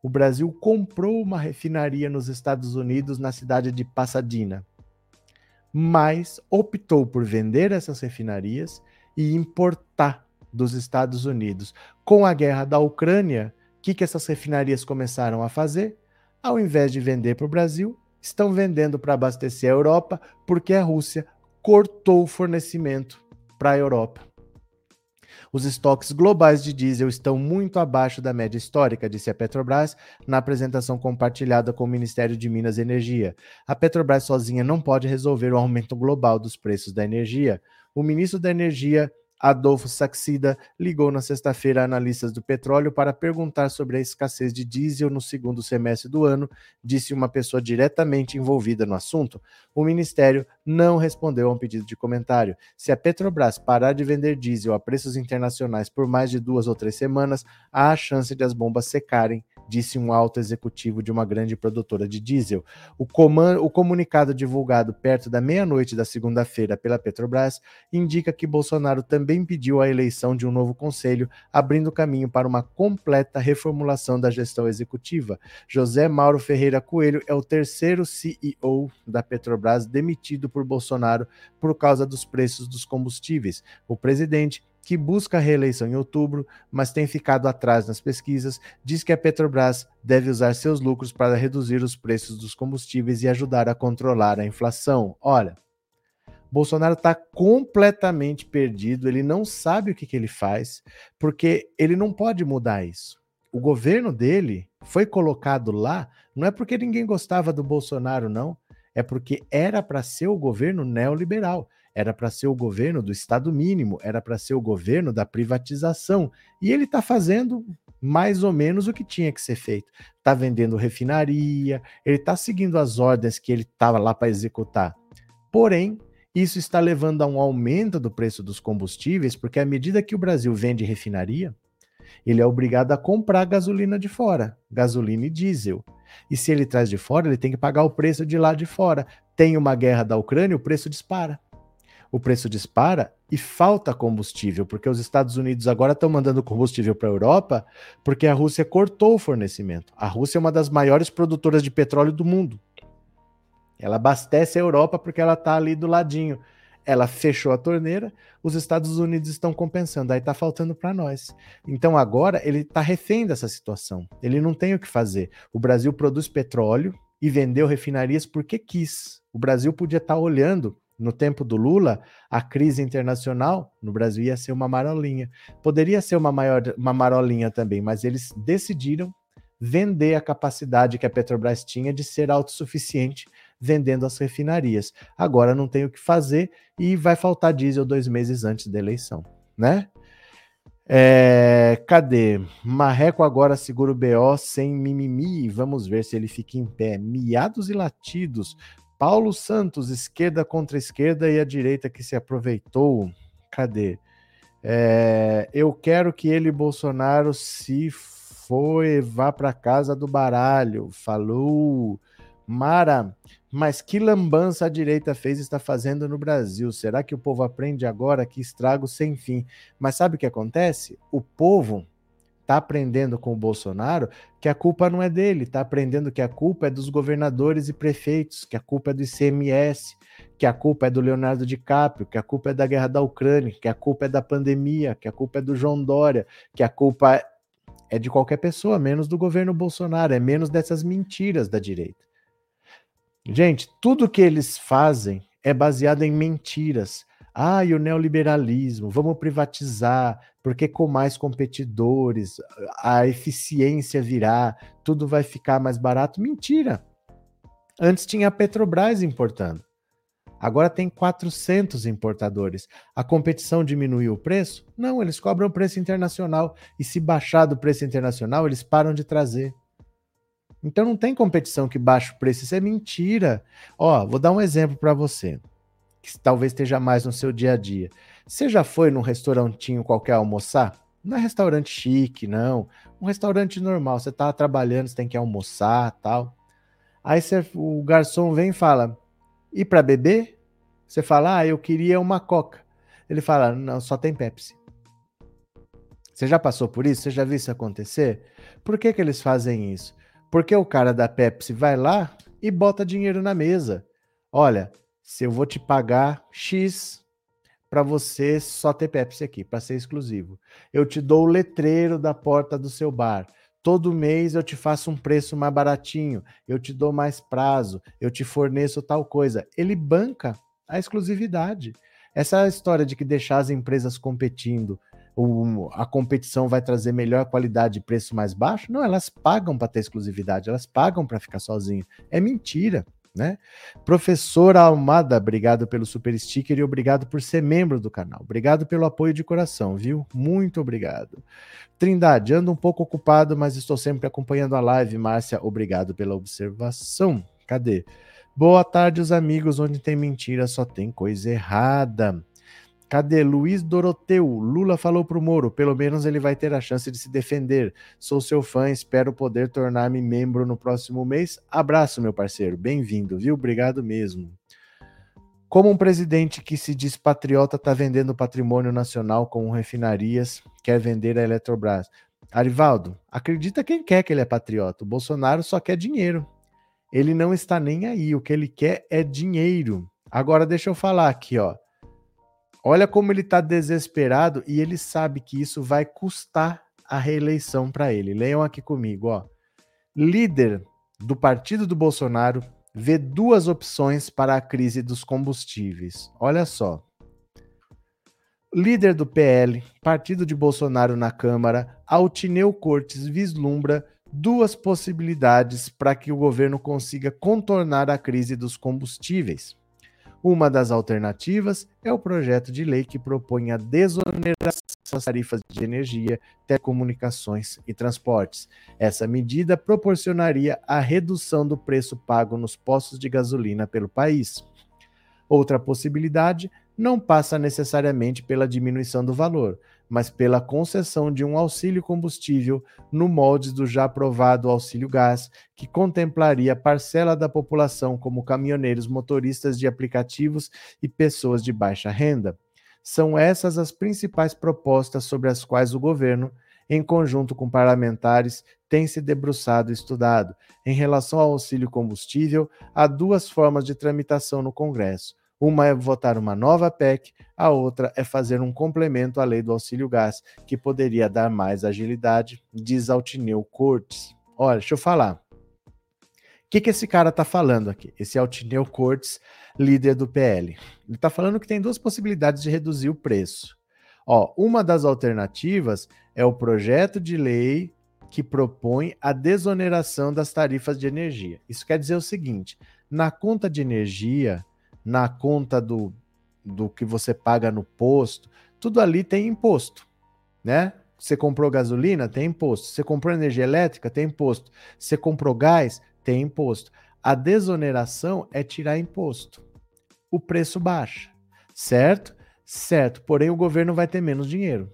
O Brasil comprou uma refinaria nos Estados Unidos, na cidade de Pasadena mas optou por vender essas refinarias e importar dos Estados Unidos. Com a guerra da Ucrânia, o que, que essas refinarias começaram a fazer? Ao invés de vender para o Brasil, estão vendendo para abastecer a Europa, porque a Rússia cortou o fornecimento para a Europa. Os estoques globais de diesel estão muito abaixo da média histórica, disse a Petrobras na apresentação compartilhada com o Ministério de Minas e Energia. A Petrobras sozinha não pode resolver o aumento global dos preços da energia. O ministro da Energia Adolfo Saxida ligou na sexta-feira a analistas do petróleo para perguntar sobre a escassez de diesel no segundo semestre do ano, disse uma pessoa diretamente envolvida no assunto. O ministério não respondeu a um pedido de comentário. Se a Petrobras parar de vender diesel a preços internacionais por mais de duas ou três semanas, há a chance de as bombas secarem disse um alto executivo de uma grande produtora de diesel. O, o comunicado divulgado perto da meia-noite da segunda-feira pela Petrobras indica que Bolsonaro também pediu a eleição de um novo conselho, abrindo caminho para uma completa reformulação da gestão executiva. José Mauro Ferreira Coelho é o terceiro CEO da Petrobras demitido por Bolsonaro por causa dos preços dos combustíveis. O presidente que busca a reeleição em outubro, mas tem ficado atrás nas pesquisas, diz que a Petrobras deve usar seus lucros para reduzir os preços dos combustíveis e ajudar a controlar a inflação. Olha, Bolsonaro está completamente perdido, ele não sabe o que, que ele faz, porque ele não pode mudar isso. o governo dele foi colocado lá, não é porque ninguém gostava do Bolsonaro, não. É porque era para ser o governo neoliberal, era para ser o governo do Estado mínimo, era para ser o governo da privatização. E ele está fazendo mais ou menos o que tinha que ser feito. Está vendendo refinaria, ele está seguindo as ordens que ele estava lá para executar. Porém, isso está levando a um aumento do preço dos combustíveis, porque à medida que o Brasil vende refinaria, ele é obrigado a comprar gasolina de fora, gasolina e diesel. E se ele traz de fora, ele tem que pagar o preço de lá de fora. Tem uma guerra da Ucrânia, o preço dispara. O preço dispara e falta combustível, porque os Estados Unidos agora estão mandando combustível para a Europa, porque a Rússia cortou o fornecimento. A Rússia é uma das maiores produtoras de petróleo do mundo. Ela abastece a Europa porque ela está ali do ladinho. Ela fechou a torneira, os Estados Unidos estão compensando, aí está faltando para nós. Então agora ele está refém dessa situação. Ele não tem o que fazer. O Brasil produz petróleo e vendeu refinarias porque quis. O Brasil podia estar tá olhando no tempo do Lula, a crise internacional no Brasil ia ser uma marolinha. Poderia ser uma, maior, uma marolinha também, mas eles decidiram vender a capacidade que a Petrobras tinha de ser autossuficiente vendendo as refinarias. Agora não tem o que fazer e vai faltar diesel dois meses antes da eleição, né? É, cadê? Marreco agora segura o BO sem mimimi. Vamos ver se ele fica em pé. Miados e latidos. Paulo Santos, esquerda contra esquerda e a direita que se aproveitou. Cadê? É, eu quero que ele, Bolsonaro, se foi, vá para casa do baralho. Falou. Mara, mas que lambança a direita fez e está fazendo no Brasil? Será que o povo aprende agora que estrago sem fim? Mas sabe o que acontece? O povo está aprendendo com o Bolsonaro que a culpa não é dele, está aprendendo que a culpa é dos governadores e prefeitos, que a culpa é do ICMS, que a culpa é do Leonardo DiCaprio, que a culpa é da guerra da Ucrânia, que a culpa é da pandemia, que a culpa é do João Dória, que a culpa é de qualquer pessoa, menos do governo Bolsonaro, é menos dessas mentiras da direita. Gente, tudo que eles fazem é baseado em mentiras. Ah, e o neoliberalismo, vamos privatizar, porque com mais competidores a eficiência virá, tudo vai ficar mais barato. Mentira! Antes tinha a Petrobras importando. Agora tem 400 importadores. A competição diminuiu o preço? Não, eles cobram preço internacional. E se baixar do preço internacional, eles param de trazer. Então não tem competição que baixa o preço, isso é mentira. Ó, vou dar um exemplo para você, que talvez esteja mais no seu dia a dia. Você já foi num restaurantinho qualquer almoçar? Não é restaurante chique, não. Um restaurante normal. Você tá trabalhando, você tem que almoçar, tal. Aí você, o garçom vem e fala: "E para beber?" Você fala: "Ah, eu queria uma Coca". Ele fala: "Não, só tem Pepsi". Você já passou por isso? Você já viu isso acontecer? Por que, que eles fazem isso? Porque o cara da Pepsi vai lá e bota dinheiro na mesa. Olha, se eu vou te pagar X para você só ter Pepsi aqui, para ser exclusivo. Eu te dou o letreiro da porta do seu bar. Todo mês eu te faço um preço mais baratinho, eu te dou mais prazo, eu te forneço tal coisa. Ele banca a exclusividade. Essa história de que deixar as empresas competindo a competição vai trazer melhor qualidade e preço mais baixo. Não, elas pagam para ter exclusividade, elas pagam para ficar sozinho. É mentira. Né? Professora Almada, obrigado pelo super sticker e obrigado por ser membro do canal. Obrigado pelo apoio de coração, viu? Muito obrigado. Trindade, ando um pouco ocupado, mas estou sempre acompanhando a live. Márcia, obrigado pela observação. Cadê? Boa tarde, os amigos. Onde tem mentira, só tem coisa errada. Cadê Luiz Doroteu? Lula falou pro Moro, pelo menos ele vai ter a chance de se defender. Sou seu fã, espero poder tornar-me membro no próximo mês. Abraço, meu parceiro. Bem-vindo, viu? Obrigado mesmo. Como um presidente que se diz patriota está vendendo patrimônio nacional com refinarias, quer vender a Eletrobras. Arivaldo, acredita quem quer que ele é patriota. O Bolsonaro só quer dinheiro. Ele não está nem aí. O que ele quer é dinheiro. Agora deixa eu falar aqui, ó. Olha como ele está desesperado e ele sabe que isso vai custar a reeleição para ele. Leiam aqui comigo, ó. Líder do partido do Bolsonaro vê duas opções para a crise dos combustíveis. Olha só. líder do PL, partido de Bolsonaro na Câmara, Altineu Cortes vislumbra duas possibilidades para que o governo consiga contornar a crise dos combustíveis. Uma das alternativas é o projeto de lei que propõe a desoneração das tarifas de energia, telecomunicações e transportes. Essa medida proporcionaria a redução do preço pago nos postos de gasolina pelo país. Outra possibilidade não passa necessariamente pela diminuição do valor, mas pela concessão de um auxílio combustível no molde do já aprovado auxílio gás, que contemplaria parcela da população como caminhoneiros, motoristas de aplicativos e pessoas de baixa renda. São essas as principais propostas sobre as quais o governo, em conjunto com parlamentares, tem se debruçado e estudado. Em relação ao auxílio combustível, há duas formas de tramitação no Congresso uma é votar uma nova PEC, a outra é fazer um complemento à lei do auxílio gás, que poderia dar mais agilidade, diz Altineu Cortes. Olha, deixa eu falar. O que, que esse cara está falando aqui? Esse Altineu Cortes, líder do PL. Ele está falando que tem duas possibilidades de reduzir o preço. Ó, uma das alternativas é o projeto de lei que propõe a desoneração das tarifas de energia. Isso quer dizer o seguinte: na conta de energia, na conta do, do que você paga no posto, tudo ali tem imposto, né? Você comprou gasolina, tem imposto. Você comprou energia elétrica, tem imposto. Você comprou gás, tem imposto. A desoneração é tirar imposto. O preço baixa, certo? Certo. Porém, o governo vai ter menos dinheiro.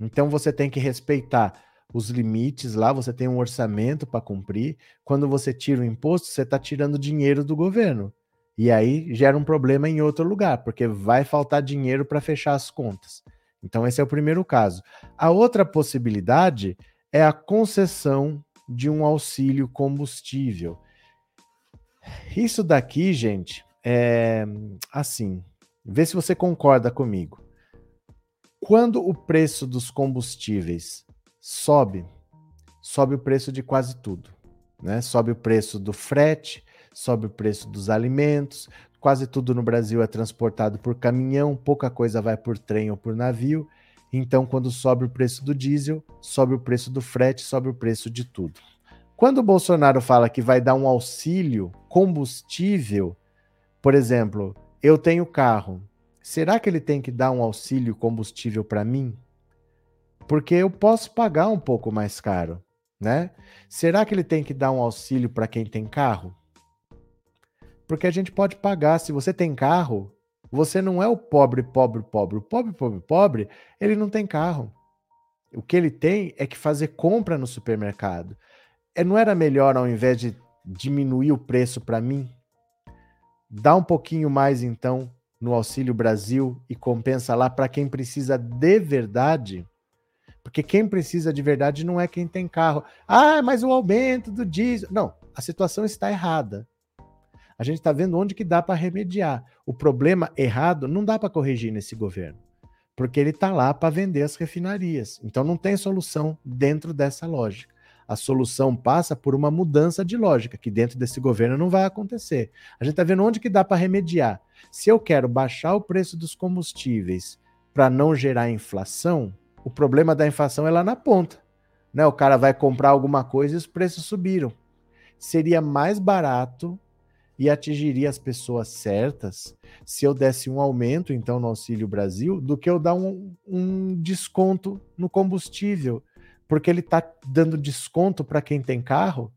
Então você tem que respeitar os limites lá, você tem um orçamento para cumprir. Quando você tira o imposto, você está tirando dinheiro do governo. E aí gera um problema em outro lugar, porque vai faltar dinheiro para fechar as contas. Então, esse é o primeiro caso. A outra possibilidade é a concessão de um auxílio combustível. Isso daqui, gente, é assim. Vê se você concorda comigo. Quando o preço dos combustíveis sobe, sobe o preço de quase tudo. Né? Sobe o preço do frete, sobe o preço dos alimentos, quase tudo no Brasil é transportado por caminhão, pouca coisa vai por trem ou por navio. Então, quando sobe o preço do diesel, sobe o preço do frete, sobe o preço de tudo. Quando o Bolsonaro fala que vai dar um auxílio combustível, por exemplo, eu tenho carro, será que ele tem que dar um auxílio combustível para mim? Porque eu posso pagar um pouco mais caro, né? Será que ele tem que dar um auxílio para quem tem carro? Porque a gente pode pagar. Se você tem carro, você não é o pobre, pobre, pobre. O pobre, pobre, pobre, ele não tem carro. O que ele tem é que fazer compra no supermercado. É, não era melhor, ao invés de diminuir o preço para mim, dar um pouquinho mais, então, no Auxílio Brasil e compensa lá para quem precisa de verdade? Porque quem precisa de verdade não é quem tem carro. Ah, mas o aumento do diesel. Não, a situação está errada. A gente está vendo onde que dá para remediar. O problema errado não dá para corrigir nesse governo, porque ele está lá para vender as refinarias. Então não tem solução dentro dessa lógica. A solução passa por uma mudança de lógica, que dentro desse governo não vai acontecer. A gente está vendo onde que dá para remediar. Se eu quero baixar o preço dos combustíveis para não gerar inflação, o problema da inflação é lá na ponta. Né? O cara vai comprar alguma coisa e os preços subiram. Seria mais barato e atingiria as pessoas certas se eu desse um aumento, então, no Auxílio Brasil, do que eu dar um, um desconto no combustível. Porque ele está dando desconto para quem tem carro,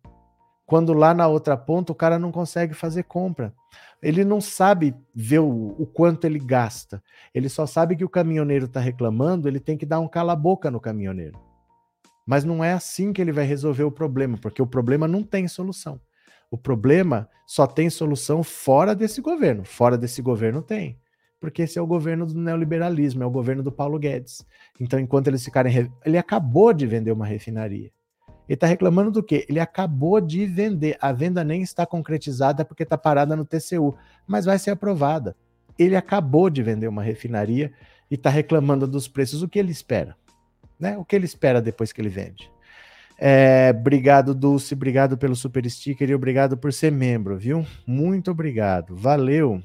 quando lá na outra ponta o cara não consegue fazer compra. Ele não sabe ver o, o quanto ele gasta. Ele só sabe que o caminhoneiro está reclamando, ele tem que dar um cala-boca no caminhoneiro. Mas não é assim que ele vai resolver o problema, porque o problema não tem solução. O problema só tem solução fora desse governo. Fora desse governo tem. Porque esse é o governo do neoliberalismo, é o governo do Paulo Guedes. Então, enquanto eles ficarem. Ele acabou de vender uma refinaria. Ele está reclamando do quê? Ele acabou de vender. A venda nem está concretizada porque está parada no TCU, mas vai ser aprovada. Ele acabou de vender uma refinaria e está reclamando dos preços. O que ele espera? Né? O que ele espera depois que ele vende? É, obrigado, Dulce, obrigado pelo super sticker e obrigado por ser membro, viu? Muito obrigado, valeu.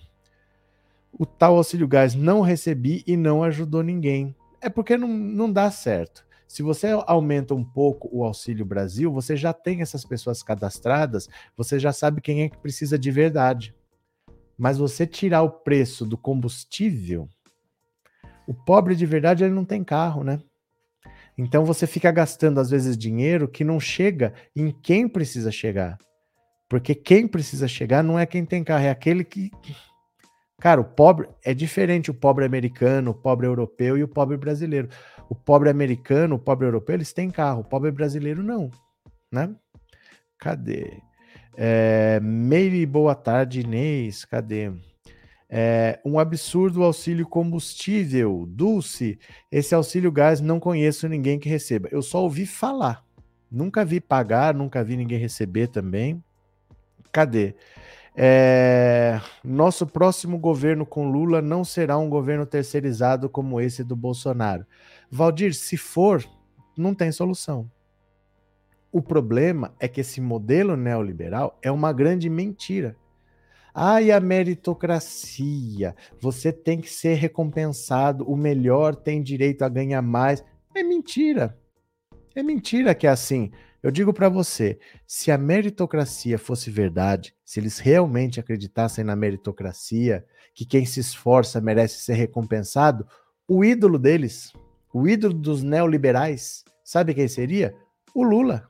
o tal auxílio gás não recebi e não ajudou ninguém. É porque não, não dá certo. Se você aumenta um pouco o Auxílio Brasil, você já tem essas pessoas cadastradas, você já sabe quem é que precisa de verdade. Mas você tirar o preço do combustível, o pobre de verdade ele não tem carro, né? Então você fica gastando às vezes dinheiro que não chega em quem precisa chegar. Porque quem precisa chegar não é quem tem carro, é aquele que Cara, o pobre é diferente o pobre americano, o pobre europeu e o pobre brasileiro. O pobre americano, o pobre europeu, eles têm carro, o pobre brasileiro não, né? Cadê? É, Meire, boa tarde, Inês, cadê? É, um absurdo auxílio combustível. Dulce, esse auxílio gás não conheço ninguém que receba. Eu só ouvi falar. Nunca vi pagar, nunca vi ninguém receber também. Cadê? É, nosso próximo governo com Lula não será um governo terceirizado como esse do Bolsonaro. Valdir, se for, não tem solução. O problema é que esse modelo neoliberal é uma grande mentira. Ai, a meritocracia, você tem que ser recompensado, o melhor tem direito a ganhar mais. É mentira. É mentira que é assim. Eu digo para você, se a meritocracia fosse verdade, se eles realmente acreditassem na meritocracia, que quem se esforça merece ser recompensado, o ídolo deles, o ídolo dos neoliberais, sabe quem seria? O Lula.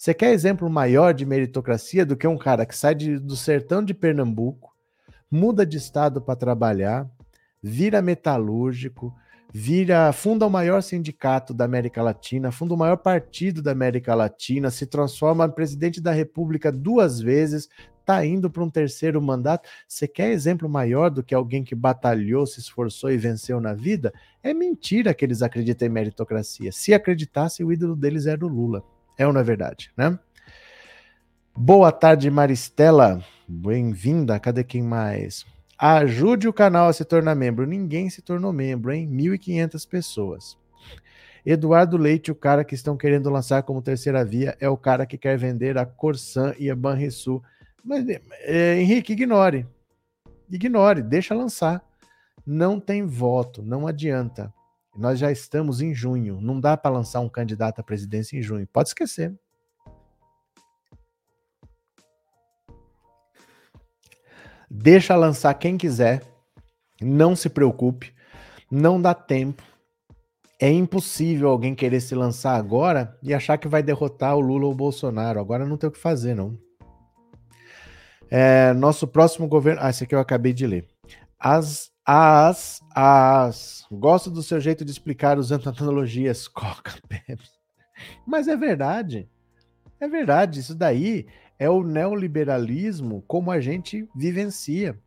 Você quer exemplo maior de meritocracia do que um cara que sai de, do sertão de Pernambuco, muda de estado para trabalhar, vira metalúrgico, vira, funda o maior sindicato da América Latina, funda o maior partido da América Latina, se transforma em presidente da República duas vezes, está indo para um terceiro mandato. Você quer exemplo maior do que alguém que batalhou, se esforçou e venceu na vida? É mentira que eles acreditam em meritocracia. Se acreditasse, o ídolo deles era o Lula. É ou não é verdade, né? Boa tarde, Maristela. Bem-vinda. Cadê quem mais? Ajude o canal a se tornar membro. Ninguém se tornou membro, hein? 1.500 pessoas. Eduardo Leite, o cara que estão querendo lançar como terceira via, é o cara que quer vender a Corsan e a Banrisul. Mas, é, Henrique, ignore. Ignore, deixa lançar. Não tem voto, não adianta. Nós já estamos em junho. Não dá para lançar um candidato à presidência em junho. Pode esquecer. Deixa lançar quem quiser. Não se preocupe. Não dá tempo. É impossível alguém querer se lançar agora e achar que vai derrotar o Lula ou o Bolsonaro. Agora não tem o que fazer, não. É, nosso próximo governo. Ah, esse aqui eu acabei de ler. As, as, as. Gosto do seu jeito de explicar usando analogias. Coca, Pepsi. Mas é verdade. É verdade. Isso daí é o neoliberalismo como a gente vivencia.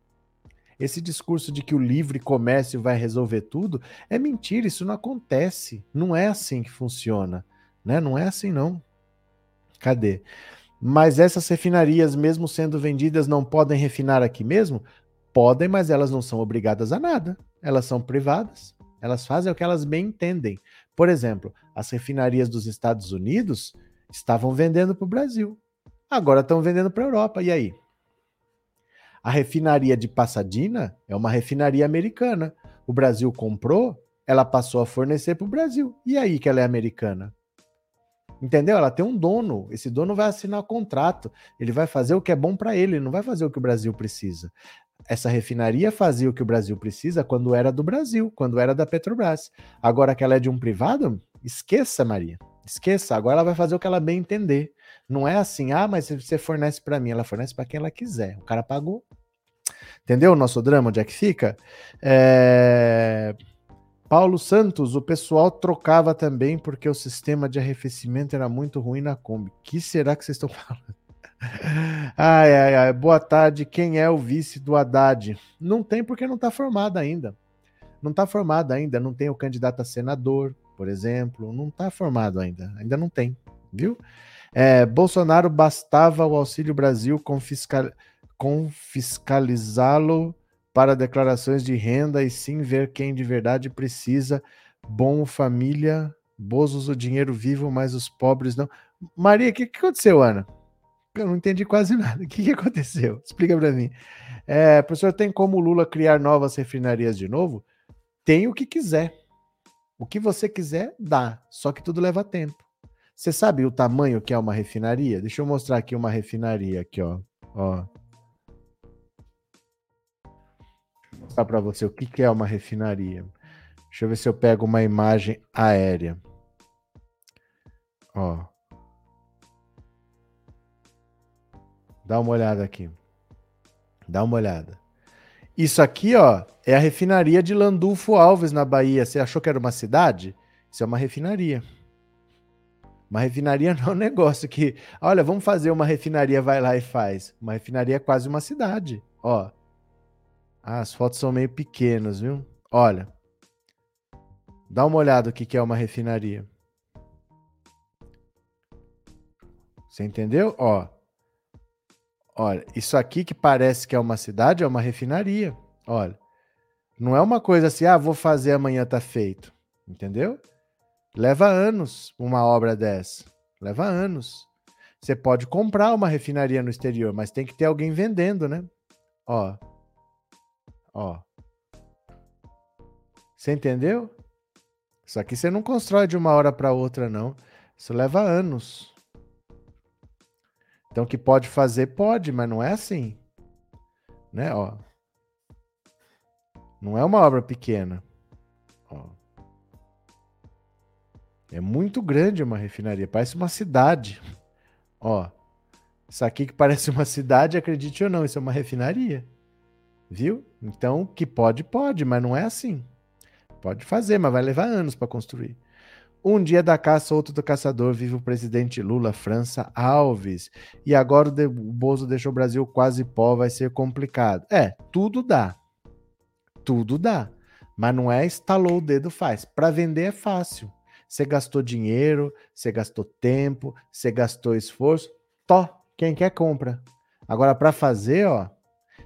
Esse discurso de que o livre comércio vai resolver tudo é mentira, isso não acontece. Não é assim que funciona, né? Não é assim não. Cadê? Mas essas refinarias, mesmo sendo vendidas, não podem refinar aqui mesmo? Podem, mas elas não são obrigadas a nada. Elas são privadas. Elas fazem o que elas bem entendem. Por exemplo, as refinarias dos Estados Unidos estavam vendendo para o Brasil. Agora estão vendendo para a Europa. E aí? A refinaria de Passadina é uma refinaria americana. O Brasil comprou, ela passou a fornecer para o Brasil. E aí que ela é americana? Entendeu? Ela tem um dono. Esse dono vai assinar contrato. Ele vai fazer o que é bom para ele, ele não vai fazer o que o Brasil precisa. Essa refinaria fazia o que o Brasil precisa quando era do Brasil, quando era da Petrobras. Agora que ela é de um privado, esqueça, Maria. Esqueça. Agora ela vai fazer o que ela bem entender. Não é assim, ah, mas você fornece para mim, ela fornece para quem ela quiser. O cara pagou. Entendeu o nosso drama, onde é que fica? É... Paulo Santos, o pessoal trocava também porque o sistema de arrefecimento era muito ruim na Kombi. que será que vocês estão falando? Ai, ai, ai. Boa tarde. Quem é o vice do Haddad? Não tem porque não está formado ainda. Não está formado ainda. Não tem o candidato a senador, por exemplo. Não está formado ainda. Ainda não tem, viu? É, Bolsonaro bastava o Auxílio Brasil confiscalizá-lo para declarações de renda e sim ver quem de verdade precisa. Bom, família, Bozos o dinheiro vivo, mas os pobres não. Maria, o que, que aconteceu, Ana? Eu não entendi quase nada. O que, que aconteceu? Explica para mim. É, professor, tem como Lula criar novas refinarias de novo? Tem o que quiser. O que você quiser, dá. Só que tudo leva tempo. Você sabe o tamanho que é uma refinaria? Deixa eu mostrar aqui uma refinaria aqui, ó. ó. Vou mostrar para você o que, que é uma refinaria. Deixa eu ver se eu pego uma imagem aérea. Ó. Dá uma olhada aqui. Dá uma olhada. Isso aqui, ó, é a refinaria de Landulfo Alves, na Bahia. Você achou que era uma cidade? Isso é uma refinaria. Uma refinaria não é um negócio que, olha, vamos fazer uma refinaria, vai lá e faz. Uma refinaria é quase uma cidade, ó. Ah, as fotos são meio pequenas, viu? Olha. Dá uma olhada o que é uma refinaria. Você entendeu? Ó. Olha, isso aqui que parece que é uma cidade é uma refinaria. Olha. Não é uma coisa assim, ah, vou fazer amanhã tá feito. Entendeu? Leva anos uma obra dessa. Leva anos. Você pode comprar uma refinaria no exterior, mas tem que ter alguém vendendo, né? Ó. Ó. Você entendeu? Isso aqui você não constrói de uma hora para outra, não. Isso leva anos. Então, que pode fazer, pode, mas não é assim. Né? Ó. Não é uma obra pequena. Ó. É muito grande uma refinaria, parece uma cidade. Ó, isso aqui que parece uma cidade, acredite ou não, isso é uma refinaria. Viu? Então, que pode, pode, mas não é assim. Pode fazer, mas vai levar anos para construir. Um dia da caça, outro do caçador, vive o presidente Lula, França Alves. E agora o, o Bozo deixou o Brasil quase pó, vai ser complicado. É, tudo dá. Tudo dá. Mas não é estalou o dedo faz. Para vender é fácil. Você gastou dinheiro, você gastou tempo, você gastou esforço. Tó, quem quer compra. Agora, para fazer, ó,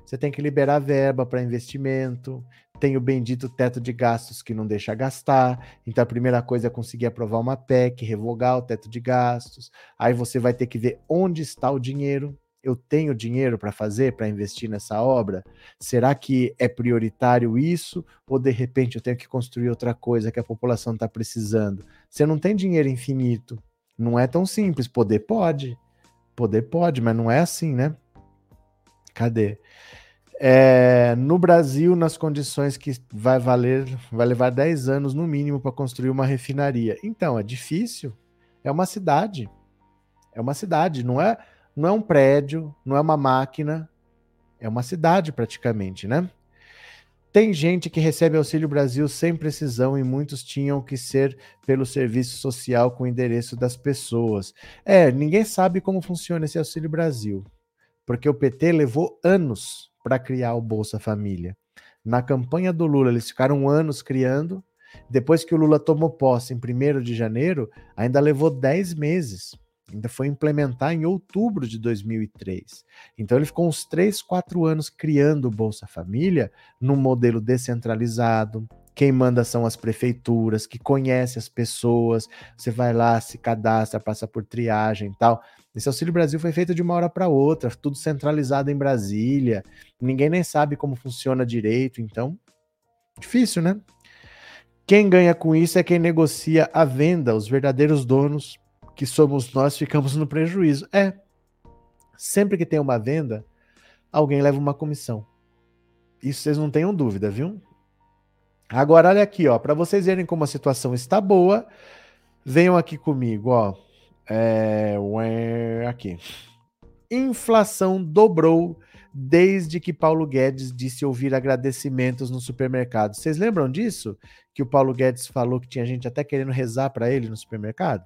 você tem que liberar verba para investimento, tem o bendito teto de gastos que não deixa gastar. Então a primeira coisa é conseguir aprovar uma PEC, revogar o teto de gastos. Aí você vai ter que ver onde está o dinheiro eu tenho dinheiro para fazer, para investir nessa obra? Será que é prioritário isso? Ou de repente eu tenho que construir outra coisa que a população está precisando? Você não tem dinheiro infinito. Não é tão simples. Poder pode. Poder pode, mas não é assim, né? Cadê? É, no Brasil, nas condições que vai valer, vai levar 10 anos no mínimo para construir uma refinaria. Então, é difícil. É uma cidade. É uma cidade, não é não é um prédio, não é uma máquina, é uma cidade praticamente, né? Tem gente que recebe Auxílio Brasil sem precisão e muitos tinham que ser pelo serviço social com o endereço das pessoas. É, ninguém sabe como funciona esse Auxílio Brasil, porque o PT levou anos para criar o Bolsa Família. Na campanha do Lula, eles ficaram anos criando. Depois que o Lula tomou posse em 1 de janeiro, ainda levou 10 meses ainda foi implementar em outubro de 2003. Então ele ficou uns 3, 4 anos criando o Bolsa Família num modelo descentralizado. Quem manda são as prefeituras, que conhece as pessoas. Você vai lá, se cadastra, passa por triagem e tal. Esse Auxílio Brasil foi feito de uma hora para outra, tudo centralizado em Brasília. Ninguém nem sabe como funciona direito, então difícil, né? Quem ganha com isso é quem negocia a venda, os verdadeiros donos que somos nós, ficamos no prejuízo. É. Sempre que tem uma venda, alguém leva uma comissão. Isso vocês não tenham dúvida, viu? Agora, olha aqui, ó, para vocês verem como a situação está boa, venham aqui comigo, ó. É, aqui. Inflação dobrou desde que Paulo Guedes disse ouvir agradecimentos no supermercado. Vocês lembram disso? Que o Paulo Guedes falou que tinha gente até querendo rezar para ele no supermercado?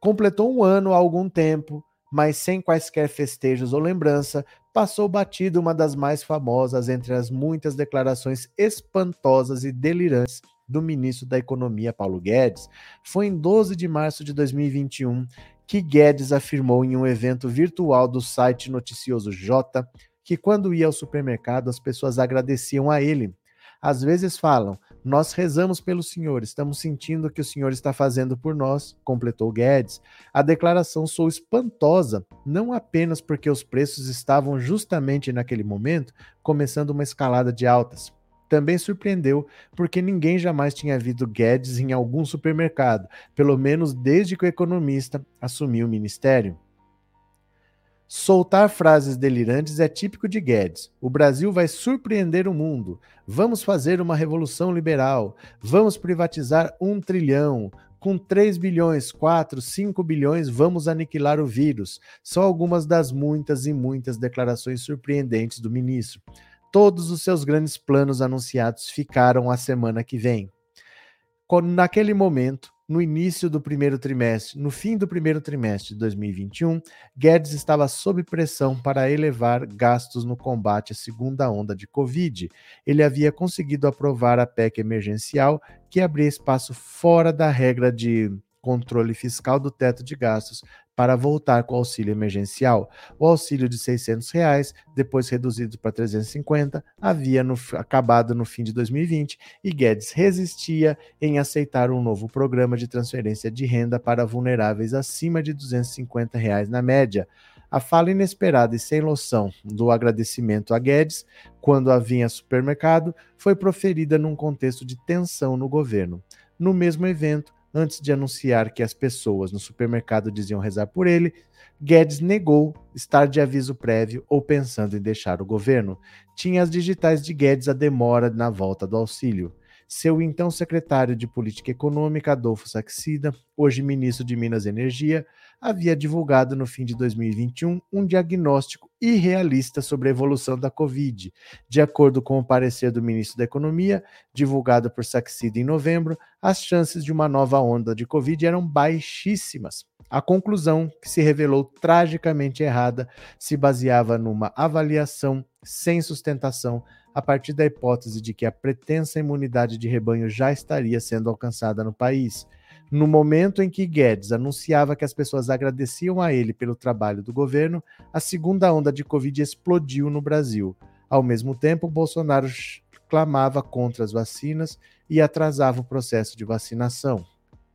Completou um ano há algum tempo, mas sem quaisquer festejos ou lembrança, passou batido uma das mais famosas entre as muitas declarações espantosas e delirantes do ministro da Economia, Paulo Guedes. Foi em 12 de março de 2021 que Guedes afirmou em um evento virtual do site noticioso J que quando ia ao supermercado as pessoas agradeciam a ele. Às vezes falam: Nós rezamos pelo Senhor, estamos sentindo que o Senhor está fazendo por nós, completou Guedes. A declaração sou espantosa, não apenas porque os preços estavam justamente naquele momento começando uma escalada de altas, também surpreendeu porque ninguém jamais tinha visto Guedes em algum supermercado, pelo menos desde que o economista assumiu o ministério. Soltar frases delirantes é típico de Guedes. O Brasil vai surpreender o mundo. Vamos fazer uma revolução liberal. Vamos privatizar um trilhão. Com 3 bilhões, 4, 5 bilhões, vamos aniquilar o vírus. São algumas das muitas e muitas declarações surpreendentes do ministro. Todos os seus grandes planos anunciados ficaram a semana que vem. Naquele momento, no início do primeiro trimestre, no fim do primeiro trimestre de 2021, Guedes estava sob pressão para elevar gastos no combate à segunda onda de Covid. Ele havia conseguido aprovar a PEC emergencial, que abria espaço fora da regra de controle fiscal do teto de gastos para voltar com o auxílio emergencial. O auxílio de 600 reais, depois reduzido para 350, havia no, acabado no fim de 2020 e Guedes resistia em aceitar um novo programa de transferência de renda para vulneráveis acima de 250 reais na média. A fala inesperada e sem noção do agradecimento a Guedes, quando havia supermercado, foi proferida num contexto de tensão no governo. No mesmo evento, antes de anunciar que as pessoas no supermercado diziam rezar por ele, Guedes negou estar de aviso prévio ou pensando em deixar o governo. Tinha as digitais de Guedes a demora na volta do auxílio. Seu então secretário de Política Econômica, Adolfo Saxida, hoje ministro de Minas e Energia, havia divulgado no fim de 2021 um diagnóstico irrealista sobre a evolução da Covid. De acordo com o parecer do ministro da Economia, divulgado por Saxida em novembro, as chances de uma nova onda de Covid eram baixíssimas. A conclusão, que se revelou tragicamente errada, se baseava numa avaliação sem sustentação a partir da hipótese de que a pretensa imunidade de rebanho já estaria sendo alcançada no país. No momento em que Guedes anunciava que as pessoas agradeciam a ele pelo trabalho do governo, a segunda onda de Covid explodiu no Brasil. Ao mesmo tempo, Bolsonaro clamava contra as vacinas e atrasava o processo de vacinação.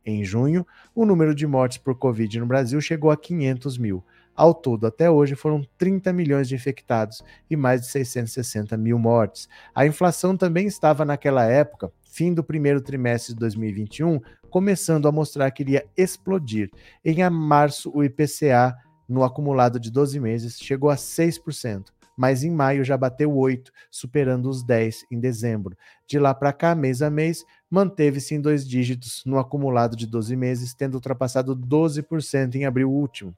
Em junho, o número de mortes por Covid no Brasil chegou a 500 mil. Ao todo, até hoje, foram 30 milhões de infectados e mais de 660 mil mortes. A inflação também estava naquela época, fim do primeiro trimestre de 2021, começando a mostrar que iria explodir. Em março, o IPCA, no acumulado de 12 meses, chegou a 6% mas em maio já bateu 8, superando os 10 em dezembro. De lá para cá, mês a mês, manteve-se em dois dígitos no acumulado de 12 meses, tendo ultrapassado 12% em abril último.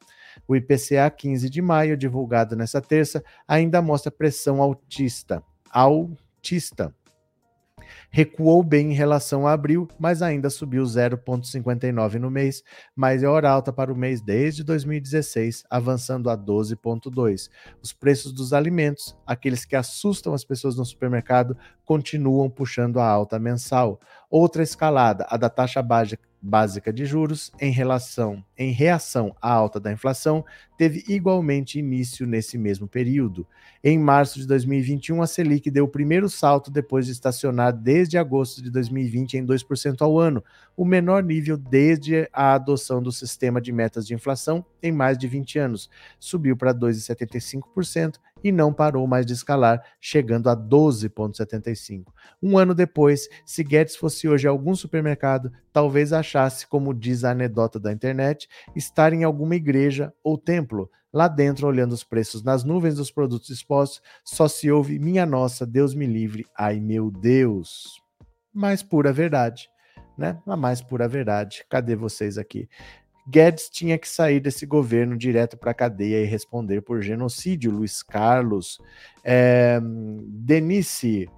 O IPCA 15 de maio, divulgado nessa terça, ainda mostra pressão altista. Altista recuou bem em relação a abril, mas ainda subiu 0,59 no mês, maior alta para o mês desde 2016, avançando a 12,2. Os preços dos alimentos, aqueles que assustam as pessoas no supermercado, continuam puxando a alta mensal. Outra escalada, a da taxa básica básica de juros em relação em reação à alta da inflação teve igualmente início nesse mesmo período. Em março de 2021, a Selic deu o primeiro salto depois de estacionar desde agosto de 2020 em 2% ao ano, o menor nível desde a adoção do sistema de metas de inflação em mais de 20 anos. Subiu para 2,75% e não parou mais de escalar, chegando a 12,75. Um ano depois, se Guedes fosse hoje a algum supermercado, talvez achasse, como diz a anedota da internet, estar em alguma igreja ou templo. Lá dentro, olhando os preços nas nuvens dos produtos expostos, só se ouve minha nossa, Deus me livre, ai meu Deus. Mais pura verdade, né? A mais pura verdade. Cadê vocês aqui? Guedes tinha que sair desse governo direto para a cadeia e responder por genocídio. Luiz Carlos, é, Denise,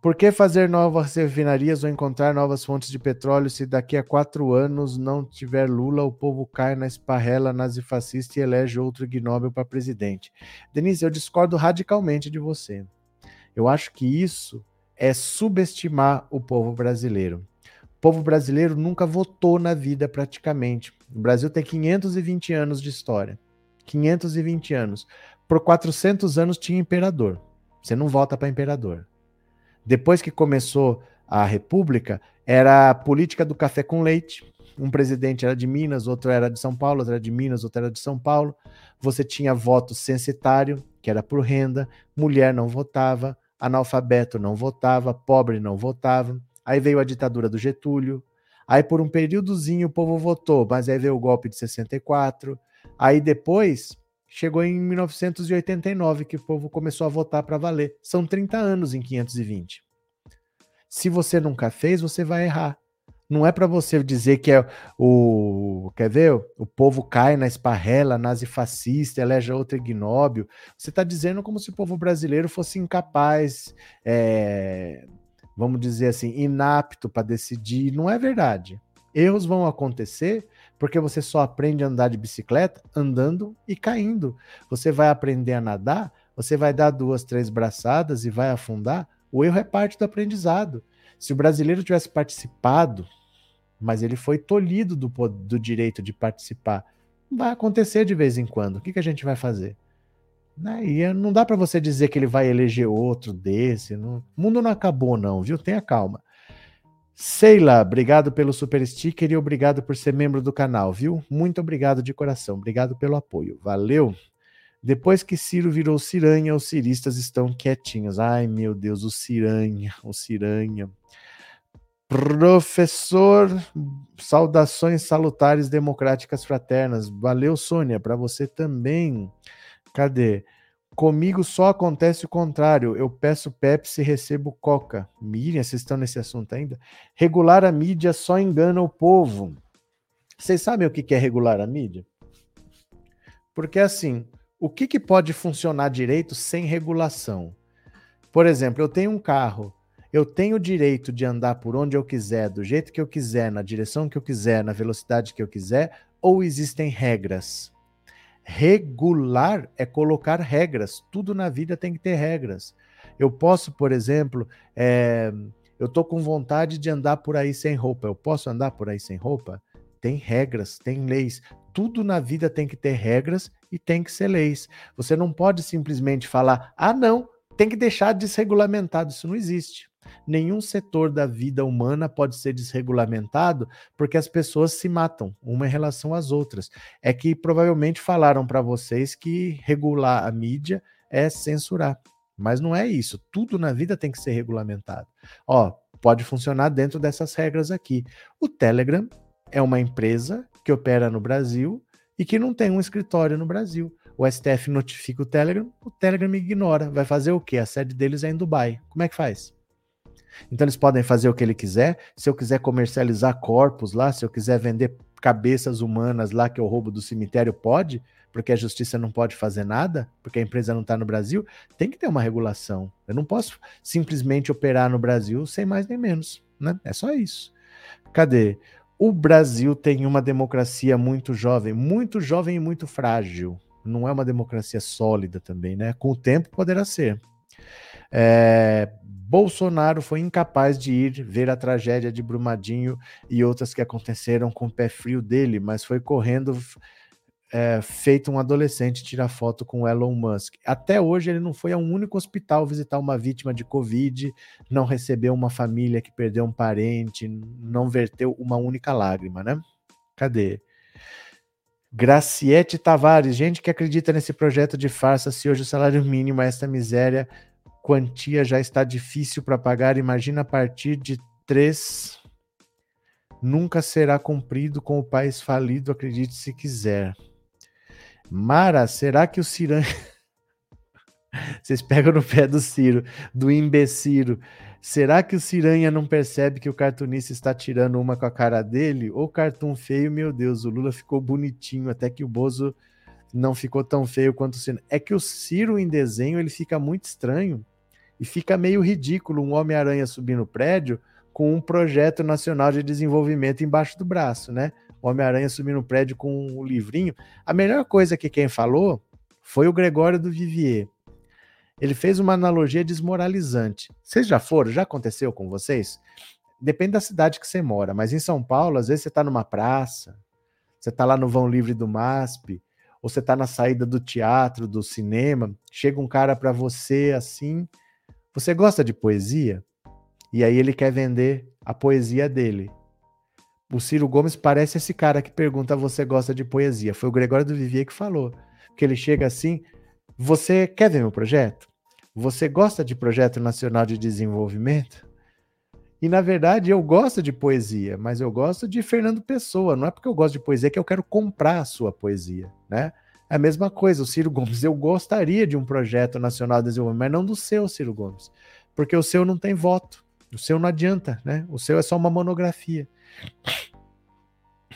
por que fazer novas refinarias ou encontrar novas fontes de petróleo se daqui a quatro anos não tiver Lula, o povo cai na esparrela nazifascista e elege outro ignóbil para presidente? Denise, eu discordo radicalmente de você. Eu acho que isso é subestimar o povo brasileiro. Povo brasileiro nunca votou na vida praticamente. O Brasil tem 520 anos de história. 520 anos. Por 400 anos tinha imperador. Você não vota para imperador. Depois que começou a República era a política do café com leite. Um presidente era de Minas, outro era de São Paulo, outro era de Minas, outro era de São Paulo. Você tinha voto censitário, que era por renda, mulher não votava, analfabeto não votava, pobre não votava. Aí veio a ditadura do Getúlio. Aí por um períodozinho o povo votou, mas aí veio o golpe de 64. Aí depois chegou em 1989 que o povo começou a votar para valer. São 30 anos em 520. Se você nunca fez, você vai errar. Não é para você dizer que é o. Quer ver? O povo cai na esparrela nazifascista, elege outro ignóbio. Você está dizendo como se o povo brasileiro fosse incapaz, é, vamos dizer assim, inapto para decidir. Não é verdade. Erros vão acontecer porque você só aprende a andar de bicicleta andando e caindo. Você vai aprender a nadar, você vai dar duas, três braçadas e vai afundar. O erro é parte do aprendizado. Se o brasileiro tivesse participado mas ele foi tolhido do, do direito de participar. Vai acontecer de vez em quando. O que, que a gente vai fazer? Né? E não dá para você dizer que ele vai eleger outro desse. Não... O mundo não acabou, não, viu? Tenha calma. Seila, obrigado pelo super sticker e obrigado por ser membro do canal, viu? Muito obrigado de coração. Obrigado pelo apoio. Valeu! Depois que Ciro virou Ciranha, os ciristas estão quietinhos. Ai, meu Deus, o Ciranha, o Ciranha. Professor, saudações salutares democráticas fraternas. Valeu, Sônia, para você também. Cadê? Comigo só acontece o contrário. Eu peço Pepsi e recebo Coca. Miriam, vocês estão nesse assunto ainda? Regular a mídia só engana o povo. Vocês sabem o que é regular a mídia? Porque assim, o que, que pode funcionar direito sem regulação? Por exemplo, eu tenho um carro eu tenho o direito de andar por onde eu quiser, do jeito que eu quiser, na direção que eu quiser, na velocidade que eu quiser, ou existem regras? Regular é colocar regras. Tudo na vida tem que ter regras. Eu posso, por exemplo, é, eu tô com vontade de andar por aí sem roupa. Eu posso andar por aí sem roupa? Tem regras, tem leis. Tudo na vida tem que ter regras e tem que ser leis. Você não pode simplesmente falar, ah, não, tem que deixar desregulamentado. Isso não existe nenhum setor da vida humana pode ser desregulamentado porque as pessoas se matam uma em relação às outras. É que provavelmente falaram para vocês que regular a mídia é censurar. Mas não é isso. Tudo na vida tem que ser regulamentado. Ó, pode funcionar dentro dessas regras aqui. O Telegram é uma empresa que opera no Brasil e que não tem um escritório no Brasil. O STF notifica o Telegram, o Telegram ignora. Vai fazer o quê? A sede deles é em Dubai. Como é que faz? Então eles podem fazer o que ele quiser. Se eu quiser comercializar corpos lá, se eu quiser vender cabeças humanas lá, que é o roubo do cemitério, pode, porque a justiça não pode fazer nada, porque a empresa não está no Brasil, tem que ter uma regulação. Eu não posso simplesmente operar no Brasil sem mais nem menos. Né? É só isso. Cadê? O Brasil tem uma democracia muito jovem, muito jovem e muito frágil. Não é uma democracia sólida também, né? Com o tempo poderá ser. É, Bolsonaro foi incapaz de ir ver a tragédia de Brumadinho e outras que aconteceram com o pé frio dele, mas foi correndo é, feito um adolescente tirar foto com Elon Musk. Até hoje ele não foi a um único hospital visitar uma vítima de Covid, não recebeu uma família que perdeu um parente, não verteu uma única lágrima, né? Cadê? Graciete Tavares, gente que acredita nesse projeto de farsa, se hoje o salário mínimo é esta miséria, quantia já está difícil para pagar, imagina a partir de três. Nunca será cumprido com o país falido, acredite se quiser. Mara, será que o Ciran. Vocês pegam no pé do Ciro, do imbeciro. Será que o Ciranha não percebe que o cartunista está tirando uma com a cara dele? Ou cartão feio, meu Deus, o Lula ficou bonitinho, até que o Bozo não ficou tão feio quanto o Ciro. É que o Ciro em desenho ele fica muito estranho. E fica meio ridículo um Homem-Aranha subir no prédio com um projeto nacional de desenvolvimento embaixo do braço, né? O Homem-Aranha subir no prédio com um livrinho. A melhor coisa que quem falou foi o Gregório do Vivier. Ele fez uma analogia desmoralizante. Vocês já foram? Já aconteceu com vocês? Depende da cidade que você mora, mas em São Paulo, às vezes você está numa praça, você está lá no vão livre do MASP, ou você está na saída do teatro, do cinema, chega um cara para você assim, você gosta de poesia? E aí ele quer vender a poesia dele. O Ciro Gomes parece esse cara que pergunta: você gosta de poesia? Foi o Gregório do Vivier que falou. Que ele chega assim: você quer ver meu projeto? Você gosta de projeto nacional de desenvolvimento? E na verdade eu gosto de poesia, mas eu gosto de Fernando Pessoa. Não é porque eu gosto de poesia que eu quero comprar a sua poesia, né? É a mesma coisa, o Ciro Gomes. Eu gostaria de um projeto nacional de desenvolvimento, mas não do seu, Ciro Gomes. Porque o seu não tem voto. O seu não adianta, né? O seu é só uma monografia.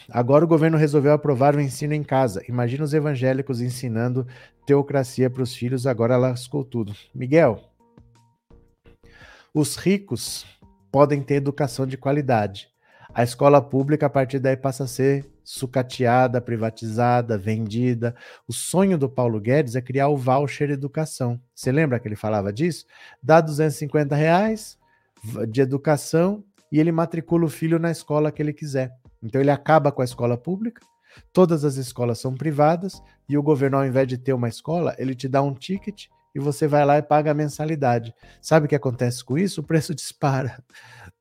Agora o governo resolveu aprovar o ensino em casa. Imagina os evangélicos ensinando teocracia para os filhos, agora lascou tudo. Miguel, os ricos podem ter educação de qualidade. A escola pública, a partir daí, passa a ser sucateada, privatizada, vendida. O sonho do Paulo Guedes é criar o voucher educação. Você lembra que ele falava disso? Dá 250 reais de educação e ele matricula o filho na escola que ele quiser. Então ele acaba com a escola pública, todas as escolas são privadas e o governo, ao invés de ter uma escola, ele te dá um ticket e você vai lá e paga a mensalidade. Sabe o que acontece com isso? O preço dispara.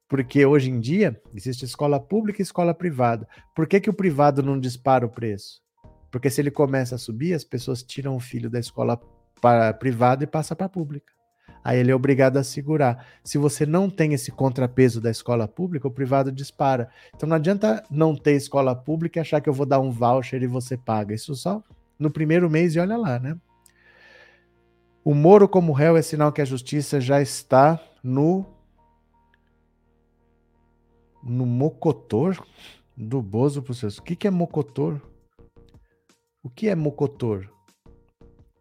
Porque hoje em dia existe escola pública e escola privada. Por que, que o privado não dispara o preço? Porque se ele começa a subir, as pessoas tiram o filho da escola privada e passa para a pública. Aí ele é obrigado a segurar. Se você não tem esse contrapeso da escola pública, o privado dispara. Então não adianta não ter escola pública e achar que eu vou dar um voucher e você paga. Isso só no primeiro mês e olha lá, né? O Moro como réu é sinal que a justiça já está no no mocotor do Bozo para seus. O que, que é mocotor? O que é mocotor?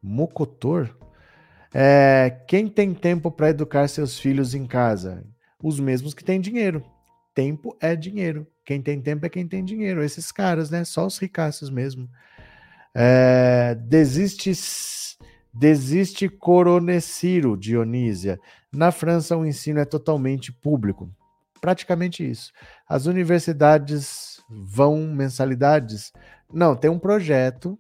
Mocotor? É, quem tem tempo para educar seus filhos em casa? Os mesmos que têm dinheiro. Tempo é dinheiro. Quem tem tempo é quem tem dinheiro. Esses caras, né? Só os ricaços mesmo. É, desiste, desiste Coroneciro, Dionísia. Na França, o ensino é totalmente público praticamente isso. As universidades vão mensalidades? Não, tem um projeto,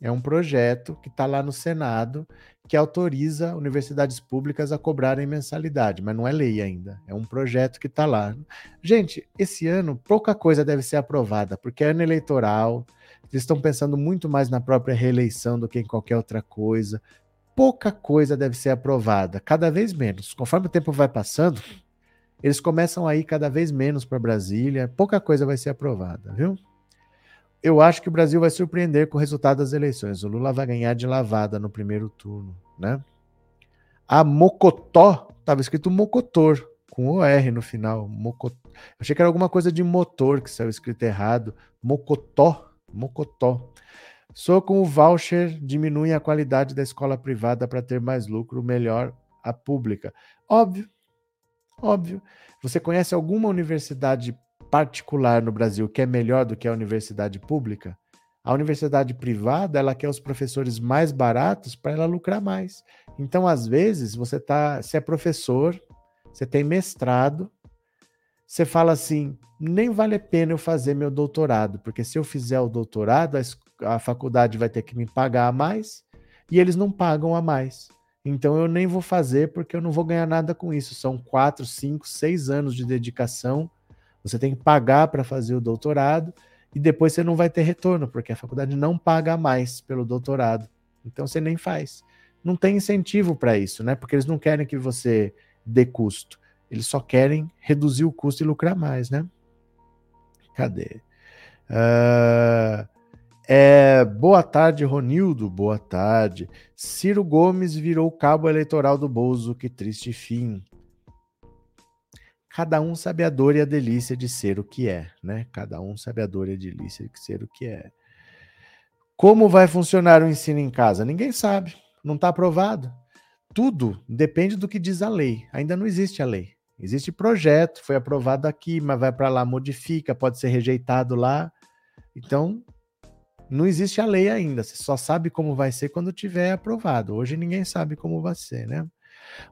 é um projeto que está lá no Senado que autoriza universidades públicas a cobrarem mensalidade, mas não é lei ainda. É um projeto que está lá. Gente, esse ano pouca coisa deve ser aprovada, porque é ano eleitoral, eles estão pensando muito mais na própria reeleição do que em qualquer outra coisa. Pouca coisa deve ser aprovada, cada vez menos. Conforme o tempo vai passando, eles começam a ir cada vez menos para Brasília, pouca coisa vai ser aprovada, viu? Eu acho que o Brasil vai surpreender com o resultado das eleições. O Lula vai ganhar de lavada no primeiro turno, né? A Mocotó, estava escrito Mocotor, com OR no final. Mocotó. Achei que era alguma coisa de motor que saiu escrito errado. Mocotó, Mocotó. Sou com o voucher, diminui a qualidade da escola privada para ter mais lucro, melhor a pública. Óbvio, Óbvio. Você conhece alguma universidade particular no Brasil que é melhor do que a universidade pública? A universidade privada, ela quer os professores mais baratos para ela lucrar mais. Então, às vezes, você tá, você é professor, você tem mestrado, você fala assim, nem vale a pena eu fazer meu doutorado, porque se eu fizer o doutorado, a, a faculdade vai ter que me pagar a mais e eles não pagam a mais. Então eu nem vou fazer porque eu não vou ganhar nada com isso. São quatro, cinco, seis anos de dedicação. Você tem que pagar para fazer o doutorado e depois você não vai ter retorno, porque a faculdade não paga mais pelo doutorado. Então você nem faz. Não tem incentivo para isso, né? Porque eles não querem que você dê custo. Eles só querem reduzir o custo e lucrar mais, né? Cadê? Uh, é, boa tarde, Ronildo. Boa tarde. Ciro Gomes virou cabo eleitoral do Bozo. Que triste fim. Cada um sabe a dor e a delícia de ser o que é, né? Cada um sabe a dor e a delícia de ser o que é. Como vai funcionar o ensino em casa? Ninguém sabe. Não está aprovado. Tudo depende do que diz a lei. Ainda não existe a lei. Existe projeto, foi aprovado aqui, mas vai para lá, modifica, pode ser rejeitado lá. Então, não existe a lei ainda, você só sabe como vai ser quando tiver aprovado. Hoje ninguém sabe como vai ser, né?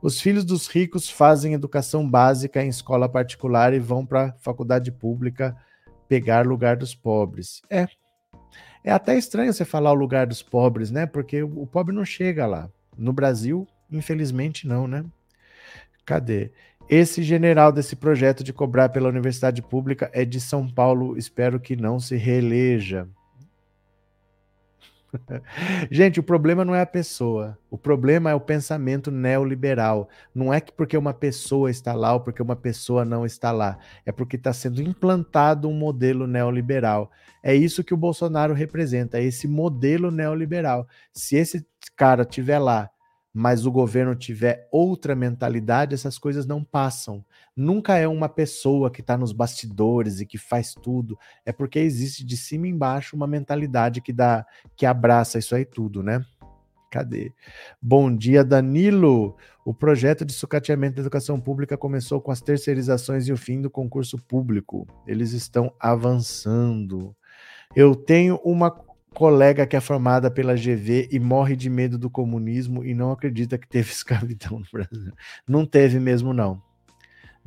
Os filhos dos ricos fazem educação básica em escola particular e vão para faculdade pública pegar lugar dos pobres. É. É até estranho você falar o lugar dos pobres, né? Porque o pobre não chega lá. No Brasil, infelizmente não, né? Cadê? Esse general desse projeto de cobrar pela universidade pública é de São Paulo. Espero que não se reeleja. Gente, o problema não é a pessoa. O problema é o pensamento neoliberal. Não é que porque uma pessoa está lá ou porque uma pessoa não está lá. É porque está sendo implantado um modelo neoliberal. É isso que o Bolsonaro representa, é esse modelo neoliberal. Se esse cara estiver lá mas o governo tiver outra mentalidade, essas coisas não passam. Nunca é uma pessoa que está nos bastidores e que faz tudo, é porque existe de cima e embaixo uma mentalidade que dá, que abraça isso aí tudo, né? Cadê? Bom dia, Danilo. O projeto de sucateamento da educação pública começou com as terceirizações e o fim do concurso público. Eles estão avançando. Eu tenho uma colega que é formada pela GV e morre de medo do comunismo e não acredita que teve escravidão no Brasil. Não teve mesmo, não.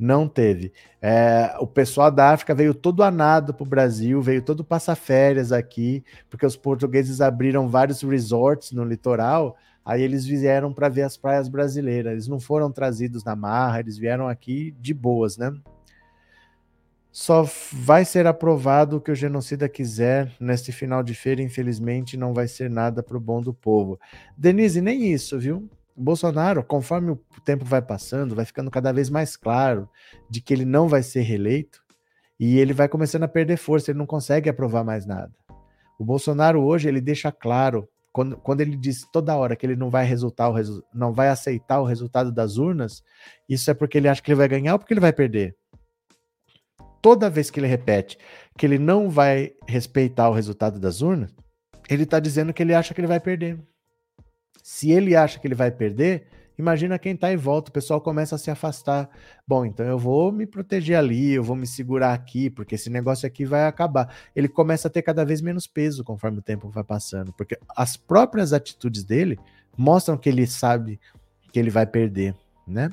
Não teve. É, o pessoal da África veio todo anado para o Brasil, veio todo passar férias aqui, porque os portugueses abriram vários resorts no litoral. Aí eles vieram para ver as praias brasileiras. Eles não foram trazidos na marra, eles vieram aqui de boas, né? Só vai ser aprovado o que o genocida quiser neste final de feira, infelizmente não vai ser nada para o bom do povo. Denise, nem isso, viu? Bolsonaro, conforme o tempo vai passando, vai ficando cada vez mais claro de que ele não vai ser reeleito e ele vai começando a perder força, ele não consegue aprovar mais nada. O Bolsonaro hoje ele deixa claro quando, quando ele diz toda hora que ele não vai resultar o resu não vai aceitar o resultado das urnas, isso é porque ele acha que ele vai ganhar ou porque ele vai perder toda vez que ele repete que ele não vai respeitar o resultado das urnas, ele está dizendo que ele acha que ele vai perder. Se ele acha que ele vai perder, imagina quem está em volta, o pessoal começa a se afastar. Bom, então eu vou me proteger ali, eu vou me segurar aqui, porque esse negócio aqui vai acabar. Ele começa a ter cada vez menos peso conforme o tempo vai passando, porque as próprias atitudes dele mostram que ele sabe que ele vai perder, né?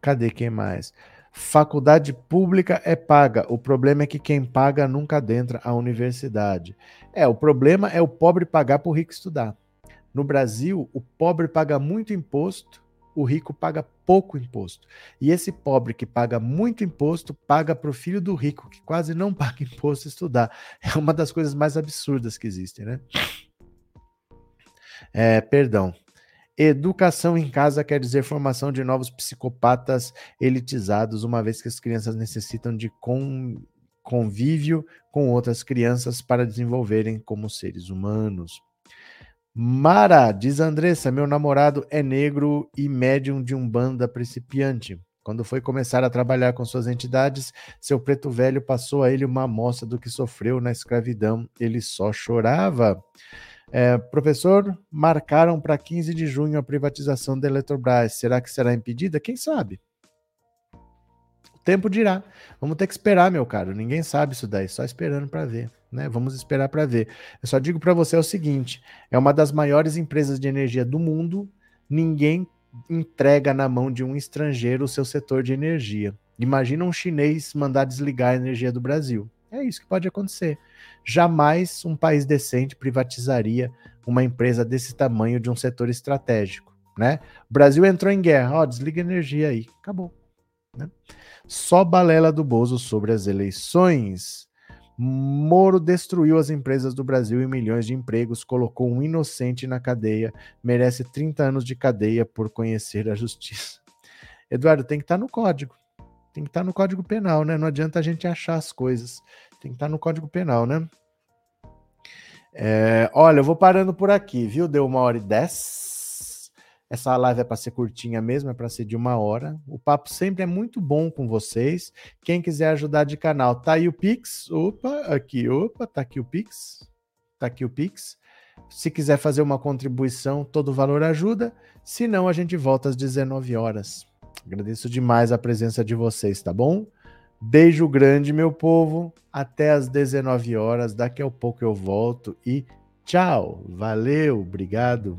Cadê quem mais? Faculdade pública é paga. O problema é que quem paga nunca adentra a universidade. É, o problema é o pobre pagar para o rico estudar. No Brasil, o pobre paga muito imposto, o rico paga pouco imposto. E esse pobre que paga muito imposto paga para o filho do rico, que quase não paga imposto, estudar. É uma das coisas mais absurdas que existem, né? É, perdão. Educação em casa quer dizer formação de novos psicopatas elitizados, uma vez que as crianças necessitam de convívio com outras crianças para desenvolverem como seres humanos. Mara, diz Andressa, meu namorado é negro e médium de um banda principiante. Quando foi começar a trabalhar com suas entidades, seu preto velho passou a ele uma amostra do que sofreu na escravidão. Ele só chorava. É, professor, marcaram para 15 de junho a privatização da Eletrobras. Será que será impedida? Quem sabe? O tempo dirá. Vamos ter que esperar, meu caro. Ninguém sabe isso daí, só esperando para ver. Né? Vamos esperar para ver. Eu só digo para você o seguinte: é uma das maiores empresas de energia do mundo. Ninguém entrega na mão de um estrangeiro o seu setor de energia. Imagina um chinês mandar desligar a energia do Brasil. É isso que pode acontecer. Jamais um país decente privatizaria uma empresa desse tamanho de um setor estratégico. Né? O Brasil entrou em guerra, ó, desliga a energia aí, acabou. Né? Só balela do Bozo sobre as eleições. Moro destruiu as empresas do Brasil e milhões de empregos, colocou um inocente na cadeia, merece 30 anos de cadeia por conhecer a justiça. Eduardo, tem que estar tá no código. Tem que estar tá no código penal, né? Não adianta a gente achar as coisas. Tem que estar tá no Código Penal, né? É, olha, eu vou parando por aqui, viu? Deu uma hora e dez. Essa live é para ser curtinha mesmo, é para ser de uma hora. O papo sempre é muito bom com vocês. Quem quiser ajudar de canal, tá aí o Pix. Opa, aqui, opa, tá aqui o Pix. Tá aqui o Pix. Se quiser fazer uma contribuição, todo valor ajuda. Se não, a gente volta às 19 horas. Agradeço demais a presença de vocês, tá bom? Beijo grande, meu povo. Até às 19 horas. Daqui a pouco eu volto e tchau. Valeu, obrigado.